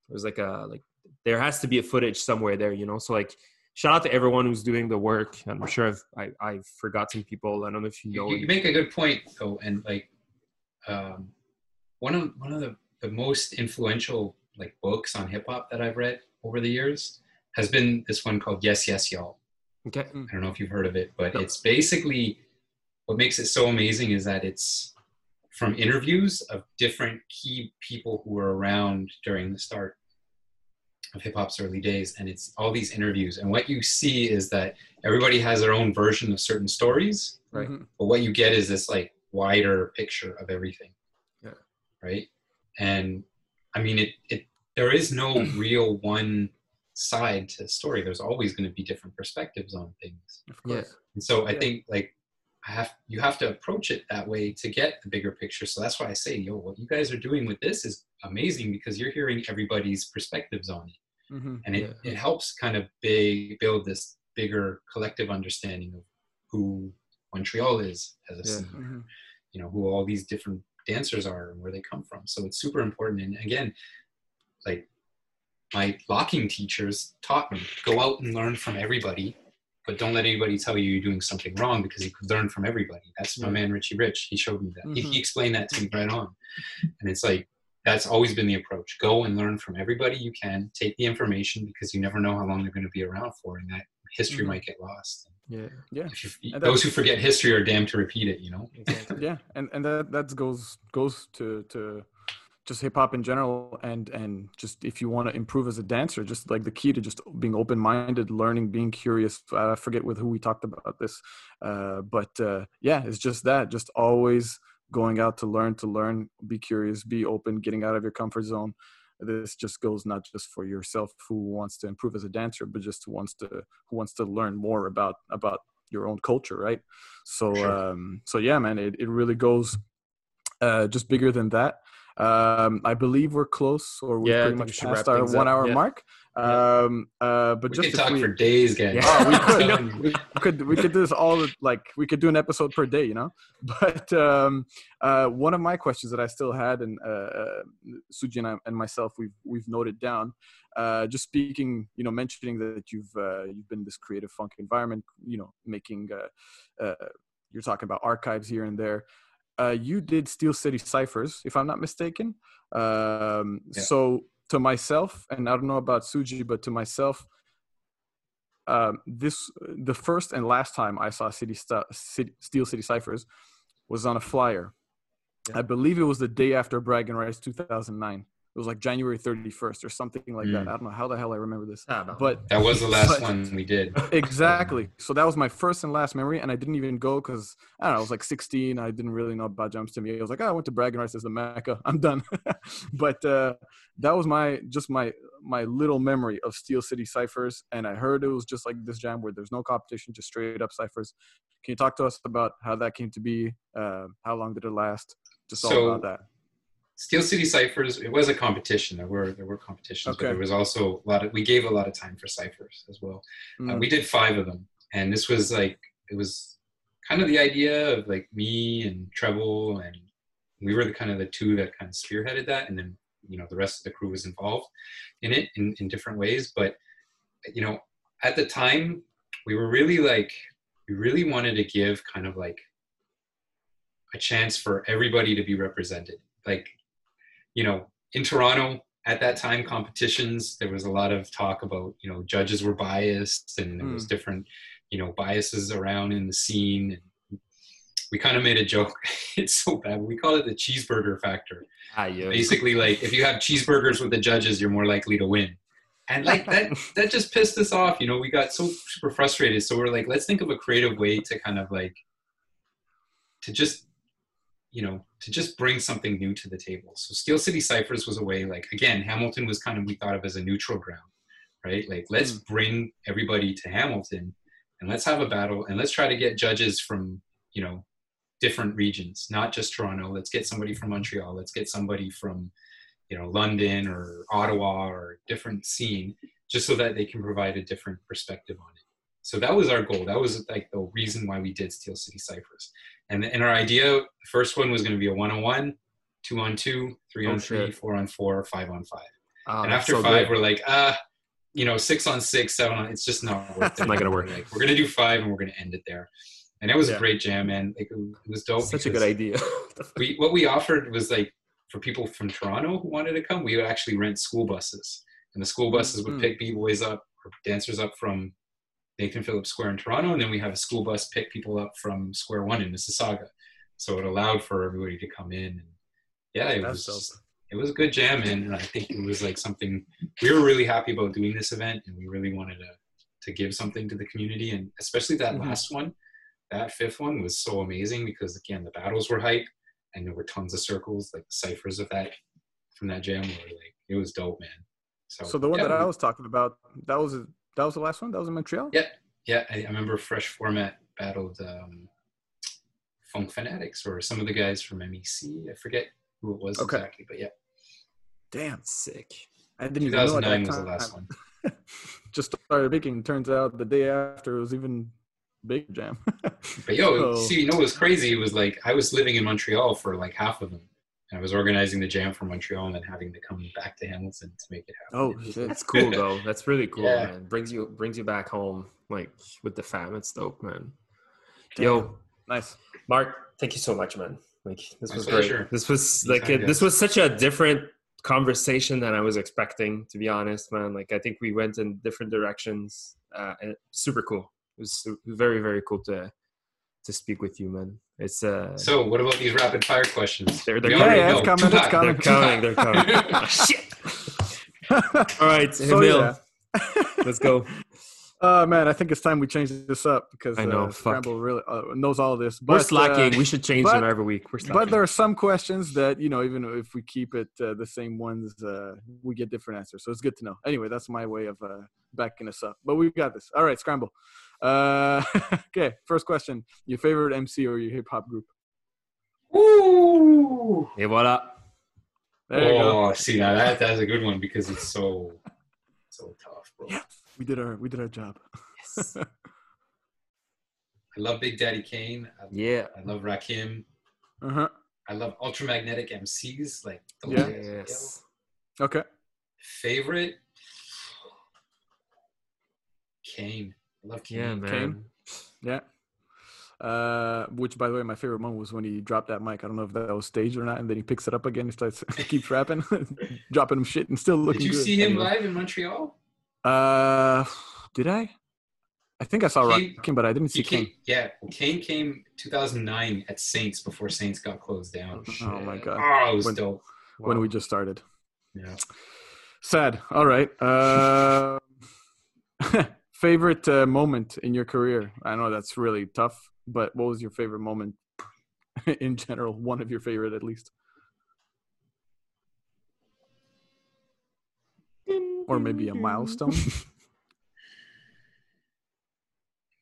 there's like a like there has to be a footage somewhere there, you know. So like shout out to everyone who's doing the work. I'm sure I've I, have i have forgot some people. I don't know if you know. You, you make a good point though, and like um, one of one of the, the most influential like books on hip hop that I've read over the years has been this one called Yes Yes Y'all. Okay. I don't know if you've heard of it, but no. it's basically what makes it so amazing is that it's from interviews of different key people who were around during the start of hip hop's early days. And it's all these interviews. And what you see is that everybody has their own version of certain stories. Right. Mm-hmm. But what you get is this like wider picture of everything. Yeah. Right. And I mean, it, it, there is no real one side to story. There's always going to be different perspectives on things. Of course. Yeah. And so I think like I have you have to approach it that way to get the bigger picture. So that's why I say, yo, what you guys are doing with this is amazing because you're hearing everybody's perspectives on it, mm-hmm. and it, yeah. it helps kind of big build this bigger collective understanding of who Montreal is as a yeah. scene, mm-hmm. you know, who all these different dancers are and where they come from. So it's super important. And again, like my locking teachers taught me, go out and learn from everybody but don't let anybody tell you you're doing something wrong because you could learn from everybody. That's my man Richie Rich. He showed me that. Mm-hmm. He, he explained that to me right on. And it's like that's always been the approach. Go and learn from everybody you can. Take the information because you never know how long they're going to be around for, and that history mm-hmm. might get lost. Yeah, yeah. You, those who forget history are damned to repeat it. You know. Exactly. yeah, and and that that goes goes to to just hip hop in general and and just if you want to improve as a dancer just like the key to just being open minded learning being curious. I forget with who we talked about this uh, but uh, yeah it's just that just always going out to learn to learn be curious be open getting out of your comfort zone. This just goes not just for yourself who wants to improve as a dancer but just who wants to who wants to learn more about about your own culture right? So um so yeah man it, it really goes uh just bigger than that um, I believe we're close, or we're yeah, pretty much past our one hour yeah. mark. Um, uh, but we just could talk we, for days, guys. Yeah, oh, we, could, <laughs> we could we could do this all like we could do an episode per day, you know. <laughs> But um, uh, one of my questions that I still had, and uh, uh Suji and, I, and myself, we've we've noted down. Uh, just speaking, you know, mentioning that you've uh, you've been in this creative funk environment, you know, making uh, uh, you're talking about archives here and there uh, you did Steel City Ciphers, if I'm not mistaken. Um, yeah. So to myself, and I don't know about Suji, but to myself, um, this the first and last time I saw City, St- City Steel City Ciphers was on a flyer. Yeah. I believe it was the day after Bragging Rights 2009 it was like January 31st or something like mm. that. I don't know how the hell I remember this, but that was the last but, one we did. <laughs> Exactly. So that was my first and last memory, and I didn't even go because I don't know. I was like 16. I didn't really know about jumps to me. I was like, oh, I went to Bragging Rights as the Mecca. I'm done. <laughs> but uh, that was my just my my little memory of Steel City ciphers, and I heard it was just like this jam where there's no competition, just straight up ciphers. Can you talk to us about how that came to be? Uh, how long did it last? Just all about that Steel City Ciphers, it was a competition. There were there were competitions, okay. but there was also a lot of we gave a lot of time for ciphers as well. Uh, mm. Uh, we did five of them, and this was like it was kind of the idea of like me and Treble, and we were the kind of the two that kind of spearheaded that, and then you know the rest of the crew was involved in it in, in different ways. But you know, at the time, we were really like we really wanted to give kind of like a chance for everybody to be represented. Like you know, in Toronto, at that time competitions there was a lot of talk about you know judges were biased and there was Mm. different you know biases around in the scene. And we kind of made a joke. <laughs> It's so bad. We call it the cheeseburger factor. Ah, yeah. basically like if you have cheeseburgers with the judges you're more likely to win. And like that <laughs> that just pissed us off. You know we got so super frustrated. So we're like let's think of a creative way to kind of like to just you know to just bring something new to the table. So steel city ciphers was a way like again hamilton was kind of we thought of as a neutral ground right? Like let's hmm. bring everybody to hamilton and let's have a battle and let's try to get judges from you know different regions not just toronto. Let's get somebody from montreal. Let's get somebody from you know london or ottawa or different scene just so that they can provide a different perspective on it. So that was our goal. That was like the reason why we did steel city ciphers and, and our idea the first one was going to be a one-on-one two on two three Oh, on three shit. four on four five on five Ah, and after so five good. we're like ah you know six on six seven on it's just not worth it Not gonna work. We're like we're gonna do five and we're gonna end it there and it was Yeah. a great jam man like it was dope such a good idea. <laughs> we what we offered was like for people from Toronto who wanted to come, we would actually rent school buses, and the school buses would Mhm. pick b boys up or dancers up from Nathan Phillips Square in Toronto, and then we have a school bus pick people up from Square One in Mississauga. So it allowed for everybody to come in, and yeah, it That's was it was a good jam, man, and I think it was like something we were really happy about doing this event, and we really wanted to to give something to the community, and especially that Mhm. last one, that fifth one was so amazing because again the battles were hype and there were tons of circles like the ciphers of that from that jam were like it was dope man so, So the one yeah, that I was talking about, that was that was the last one. That was in Montreal. Yeah. yeah I, I remember fresh format battled um funk fanatics or some of the guys from mec i forget who it was Okay. exactly but yeah Damn, Sick. I didn't even know at 2009 that was the last one <laughs> Just started making. Turns out the day after it was even big jam. <laughs> but yo So- see you know what was crazy it was like i was living in montreal for like half of them i was organizing the jam from montreal and then having to come back to hamilton to make it happen Oh, shit. That's cool <laughs> though. That's really cool, Yeah. man. Brings you brings you back home like with the fam. It's dope, man. Yo, nice. Mark, thank you so much, man. Like this My was pleasure. great. This was Anytime, like a, this was such a different conversation than I was expecting, to be honest, man. Like I think we went in different directions, uh, and super cool. It was very very cool to to speak with you, man. It's uh, so what about these rapid fire questions They're- they're coming. Yeah, yeah, it's coming, it's coming. they're coming. They're coming. <laughs> Ah, shit. All right, <laughs> So, Émile, yeah. let's go. Oh <laughs> man, I think it's time we change this up because I know, uh. Scramble really uh, knows all this. We're But, slacking. uh, we should change but- them every week. We're slacking. but there are some questions that you know, even if we keep it uh, the same ones, uh, we get different answers. So it's good to know. Anyway, that's my way of uh, backing us up. But we've got this. All right, Scramble. Uh, <laughs> okay, first question: Your favorite MC or your hip hop group? Ooh. Et voila. There you go. oh, see now that that's a good one because it's so so tough, bro. Yeah. We did our we did our job. Yes. <laughs> I love Big Daddy Kane. I, Yeah. I love Rakim. Uh huh. I love ultramagnetic MCs like those Yeah. Yes. Okay. Favorite Kane. I love Kane. Yeah, man. Kane? Yeah. Uh, which, by the way, my favorite moment was when he dropped that mic. I don't know if that was staged or not, and then he picks it up again. <laughs> He starts keeps rapping, <laughs> dropping him shit, and still looking Did you good. see him Anyway. live in Montreal? Uh, did I? I think I saw Kane- Rakim, but I didn't see He came, yeah, Kane came 2009 at Saints before Saints got closed down. Oh my god, Oh, it was When- dope. when we just started. Yeah. Sad. All right. Uh, <laughs> favorite uh, moment in your career? I know that's really tough, but what was your favorite moment <laughs> in general? One of your favorite, at least, or maybe a milestone. <laughs>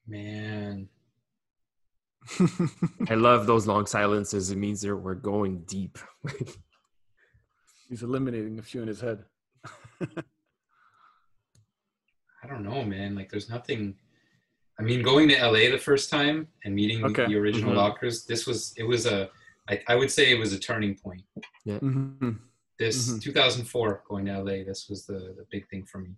Man. <laughs> I love those long silences. It means that we're going deep. He's eliminating a few in his head. I don't know, man. Like, there's nothing. I mean, going to LA the first time and meeting Okay. the original Mhm. lockers, this was, it was a, I, I would say it was a turning point. Mhm. This Mhm. 2004 going to LA, this was the, the big thing for me.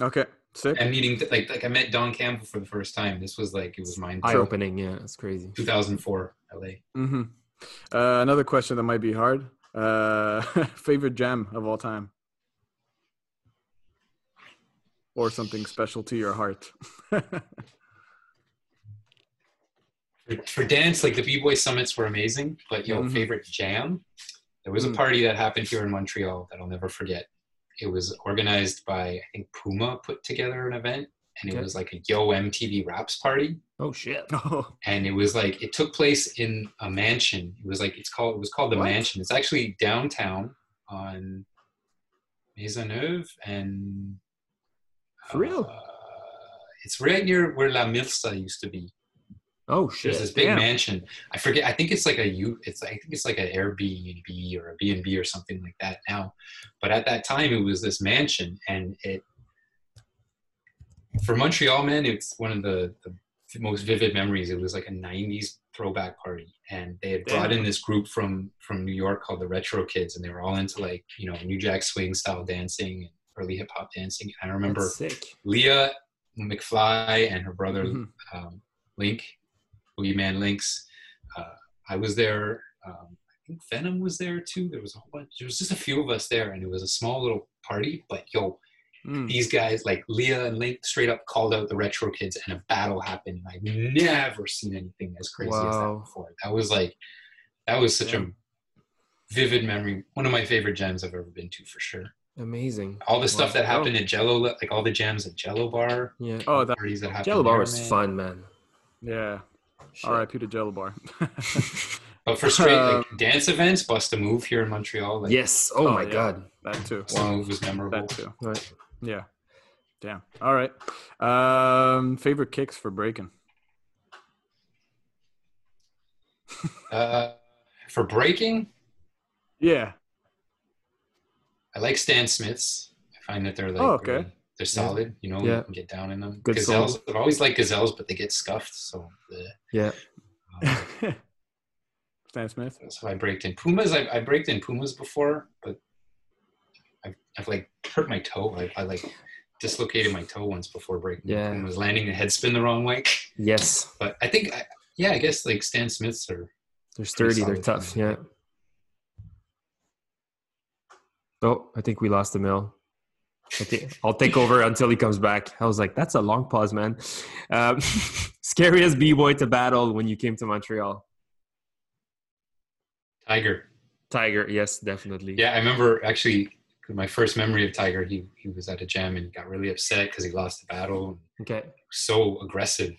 Okay, sick. And meeting, like, like I met Don Campbell for the first time. This was like, it was mind Eye opening. Yeah, it's crazy. 2004 LA. hmm Uh, another question that might be hard. Uh, <laughs> favorite jam of all time? Or something special to your heart? <laughs> For, for dance, like the B-Boy Summits were amazing, but yo, Mhm. favorite jam? There was a Mm. party that happened here in Montreal that I'll never forget. It was organized by, I think Puma put together an event, and it Okay. was like a Yo MTV Raps party. Oh shit. oh, <laughs> and it was like it took place in a mansion. It was like it's called it was called the What? mansion. It's actually downtown on Maisonneuve and For real? uh, it's right near where La Milsa used to be. Oh shit! There's this big damn. mansion. I forget. I think it's like a U. It's I think it's like an Airbnb or a B and B or something like that now. But at that time, it was this mansion, and it for Montreal, man, it's one of the, the most vivid memories. It was like a '90s throwback party, and they had brought in this group from from New York called the Retro Kids, and they were all into like you know New Jack Swing style dancing and early hip hop dancing. And I remember. Leah McFly and her brother Mhm. um, Link, Boogeyman Links. Uh, I was there. Um, I think Venom was there too. There was a whole bunch. There was just a few of us there, and it was a small little party. But yo, Mm. these guys like Leah and Link straight up called out the retro kids, and a battle happened. And I've never seen anything as crazy as that before. That was like, that was such Yeah. a vivid memory. One of my favorite jams I've ever been to for sure. Amazing. All the stuff Wow. that happened at Jello, like all the jams at Jello Bar, Yeah. Oh, that parties that happened. Jello bar there, was man. fun, man. yeah. Shit. R.I.P. to Jello Bar. <laughs> But for straight Um, like dance events, Bust a Move here in Montreal, like yes. Oh, Oh, my yeah. god. that too. Bust a Move was memorable. That too. Right. Yeah. Damn. All right. Um, favorite kicks for breaking. Uh, for breaking, Yeah. I like Stan Smiths. I find that they're like Oh, okay. really- they're solid. You know, Yeah. you can get down in them. Good gazelles. I've always liked gazelles, but they get scuffed. So, the, Yeah. Um, <laughs> Stan Smith. so I braked in pumas. I, I braked in pumas before, but I've, I've like hurt my toe. I, I like dislocated my toe once before breaking. Yeah. And was landing the head spin the wrong way. Yes. But I think, I, yeah, I guess like Stan Smiths are They're sturdy. They're tough. Yeah. Oh, I think we lost the mill. Think I'll take over until he comes back. I was like, that's a long pause, man. Um, <laughs> scariest b-boy to battle when you came to Montreal. Tiger. Tiger, yes, definitely. Yeah, I remember actually my first memory of Tiger. He he was at a jam and got really upset because he lost the battle. Okay. so aggressive.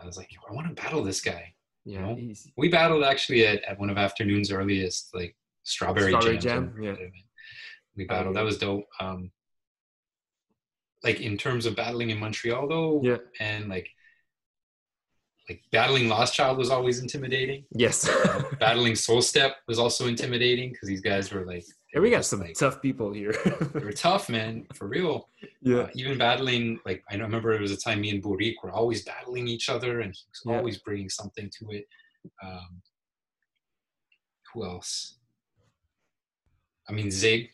I was like, I want to battle this guy. Yeah. No. he's- We battled actually at, at one of afternoon's earliest like strawberry, Strawberry jams. jam? Yeah. We battled. That was dope. Um, like in terms of battling in Montreal though, Yeah. and like like battling Lost Child was always intimidating. Yes. <laughs> battling Soul Step was also intimidating because these guys were like yeah, we got some like, tough people here. they were tough, man, for real. yeah. Uh, even battling, like I remember it was a time me and Burik were always battling each other, and he was Yeah. always bringing something to it. Um, who else? I mean, Zig.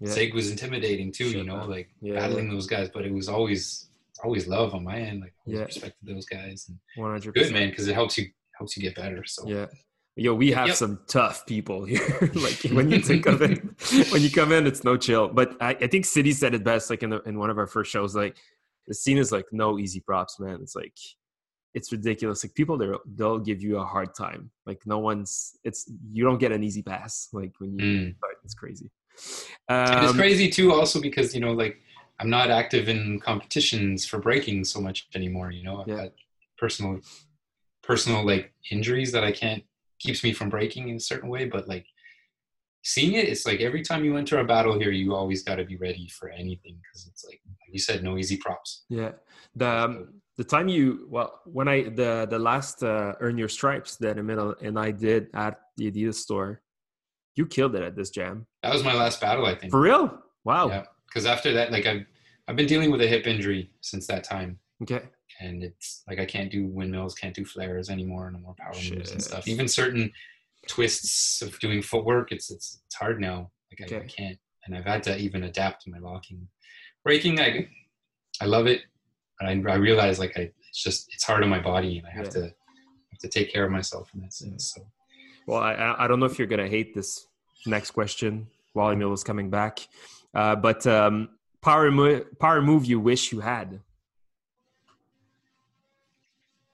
Yeah. Zig was intimidating too. you know, like Yeah, battling those guys, but it was always always love on my end. Like always Yeah. respected those guys. And One hundred good man, because it helps you helps you get better. So Yeah. Yo, we have Yep. some tough people here. <laughs> like <laughs> when you think of it, when you come in, it's no chill. But I, I think City said it best, like in the in one of our first shows. Like the scene is like no easy props, man. It's like it's ridiculous. Like people, they'll they'll give you a hard time. Like no one's. It's you don't get an easy pass. Like when you Mm. start, it's crazy. And it's Um, crazy too, also because you know, like I'm not active in competitions for breaking so much anymore. You know, I've Yeah. got personal, personal like injuries that I can't keeps me from breaking in a certain way. But like seeing it, it's like every time you enter a battle here, you always got to be ready for anything because it's like, like you said, no easy props. Yeah. The um, the time you well when I the the last uh, earn your stripes that Émile and I did at the Adidas store, you killed it at this jam. That was my last battle, I think. For real? Wow. Yeah, because after that, like I've I've been dealing with a hip injury since that time. Okay. and it's like I can't do windmills, can't do flares anymore, no more power moves and stuff. Even certain twists of doing footwork, it's it's it's hard now. Like I, I can't, and I've had to even adapt to my locking, breaking. I I love it, and I, I realize like I it's just it's hard on my body, and I have Yeah. to have to take care of myself in that sense. So Well, I I don't know if you're gonna hate this next question while Émile is coming back, uh, but um, power mo- power move you wish you had.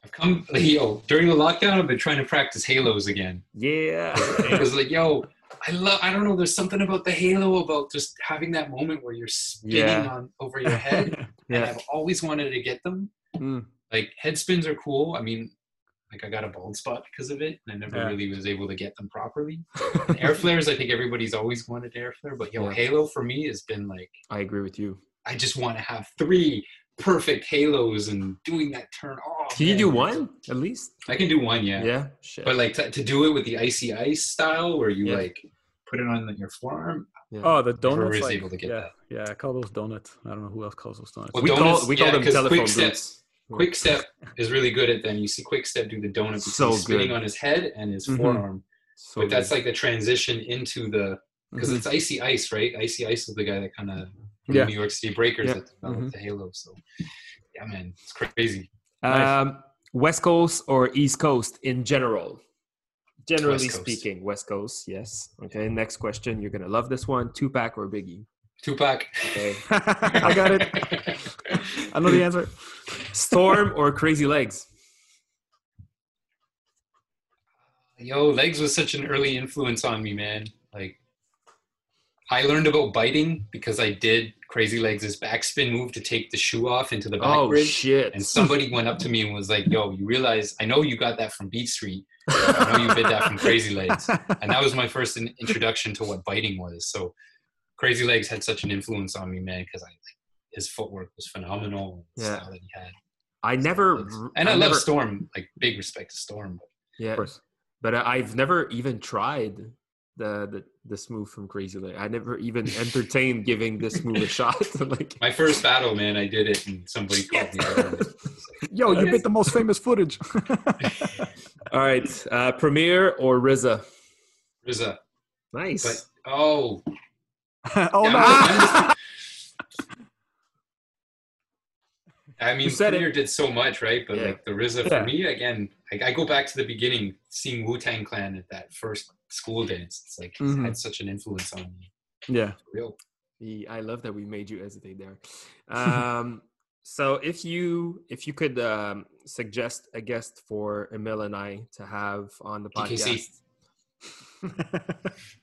I've come, <laughs> yo, during the lockdown, I've been trying to practice halos again. Yeah. <laughs> Because, like, yo, I love. I don't know. There's something about the halo about just having that moment where you're spinning Yeah. on over your head. <laughs> And. I've always wanted to get them. Mm. Like head spins are cool. I mean, like I got a bald spot because of it, and I never Yeah. really was able to get them properly. <laughs> Air flares, I think everybody's always wanted air flare, but yo, Yeah. halo for me has been like I agree with you. I just want to have three perfect halos and doing that turn. off. Can you do one at least? I can do one, yeah. Yeah. Shit. But like to, to do it with the icy ice style, where you Yeah. like put it on your forearm. Yeah. Oh, the Never donuts. was like, able to get yeah, that. yeah. I call those donuts. I don't know who else calls those donuts. Well, we donuts- call we call yeah, them 'cause telephone quick step- boots. Quick step is really good at them. You see Quick step do the donut So spinning good. on his head and his Mhm. forearm. So but that's good. like the transition into the because Mhm. it's icy ice, right? Icy ice is the guy that kind of Yeah. New York City Breakers Yeah. that developed Mhm. the Halo. So yeah, man, it's crazy. Nice. um, West Coast or East Coast in general. Generally West Coast. speaking, West Coast. Yes. Okay. Next question. You're gonna love this one. Tupac or Biggie? Tupac. Okay. <laughs> I got it. <laughs> I know the answer. Storm or Crazy Legs? Yo, legs was such an early influence on me, man. Like, I learned about biting because I did Crazy Legs' backspin move to take the shoe off into the back Oh bridge. shit! And somebody went up to me and was like, "Yo, you realize? I know you got that from Beat Street. I know you did that from Crazy Legs." And that was my first introduction to what biting was. So, Crazy Legs had such an influence on me, man, because I like his footwork was phenomenal. The Yeah. style that he had. I never And I, love never, Storm. Like big respect to Storm. But Yeah, Of course. but I- I've never even tried the, the this move from Crazy Legs. I never even <laughs> entertained giving this move a shot. <laughs> like, my first battle, man, I did it, and somebody called me out. on it. It's like, <laughs> Yo, you bit the most famous footage. all right, uh, Premier or RZA? RZA. Nice. But oh, oh Yeah, no! I'm I mean, You. Premier did so much, right? But Yeah. like the RZA Yeah. for me, again, I, I go back to the beginning, seeing Wu Tang Clan at that first school dance. It's like Mhm. it had such an influence on me. yeah. for Real. The- I love that we made you hesitate there. <laughs> Um, so if you if you could um, suggest a guest for Émile and I to have on the podcast, DKC. <laughs>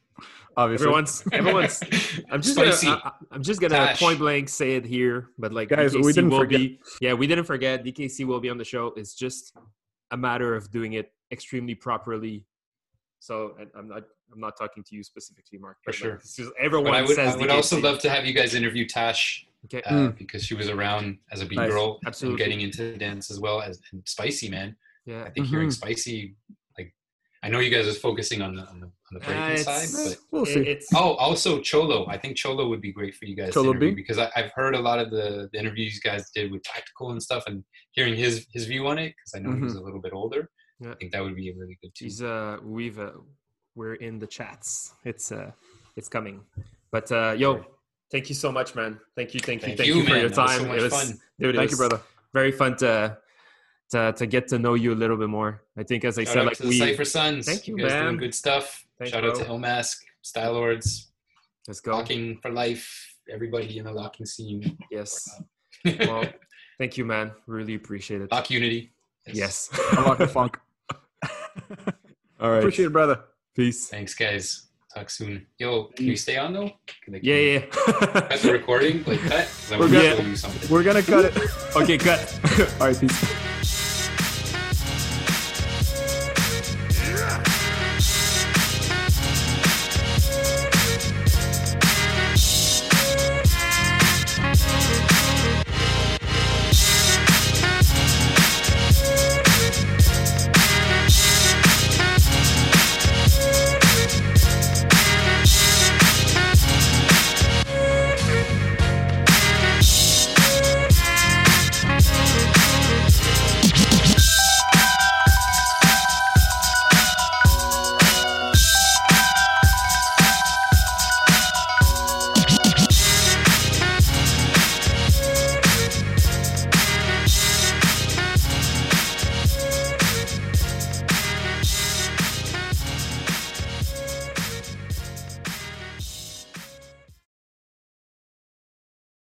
Obviously. everyone's everyone's. <laughs> I'm just Spicy. gonna I, I'm just gonna Tash. point blank say it here, but like Guys, we DKC didn't will forget. be yeah we didn't forget DKC will be on the show. It's just a matter of doing it extremely properly. So and I'm not I'm not talking to you specifically, Mark. For but, like, sure. just everyone But I would, says I would also love to have you guys interview Tash Okay. uh, Mm. because she was around as a B Nice. girl Absolutely. and getting into dance as well as and Spicy, man. Yeah. I think hearing Mhm. Spicy, like, I know you guys are focusing on the on the, on the breaking Uh, side, but We'll see. it's Oh, also Cholo. I think Cholo would be great for you guys Cholo to interview B? because I, I've heard a lot of the, the interviews you guys did with Tactical and stuff, and hearing his his view on it because I know he's a little bit older. Yeah. I think that would be a really good too. He's uh we've uh, we're in the chats. It's uh it's coming. But uh yo, thank you so much, man. Thank you, thank you, Thank thank, you, you, for man. your That was time. so much it was fun. dude, it Thank you, brother. very fun to to to get to know you a little bit more. I think as I Shout said, out like to the we Cypher Sons. Thank you, guys man. doing good stuff. Thanks, Shout out to Illmask, Style Lords, let's go. Locking for Life, everybody in the locking scene. Yes. <laughs> Well, thank you, man. Really appreciate it. Lock Unity. Yes. Unlock <laughs> the funk. <laughs> All right. Appreciate it, brother. Peace. Thanks, guys. Talk soon. Yo, can you mm. stay on though? Can they, Yeah, yeah. Cut the recording, like cut. 'Cause I We're want to good. show you something. We're gonna cut it. okay, cut. All right, peace.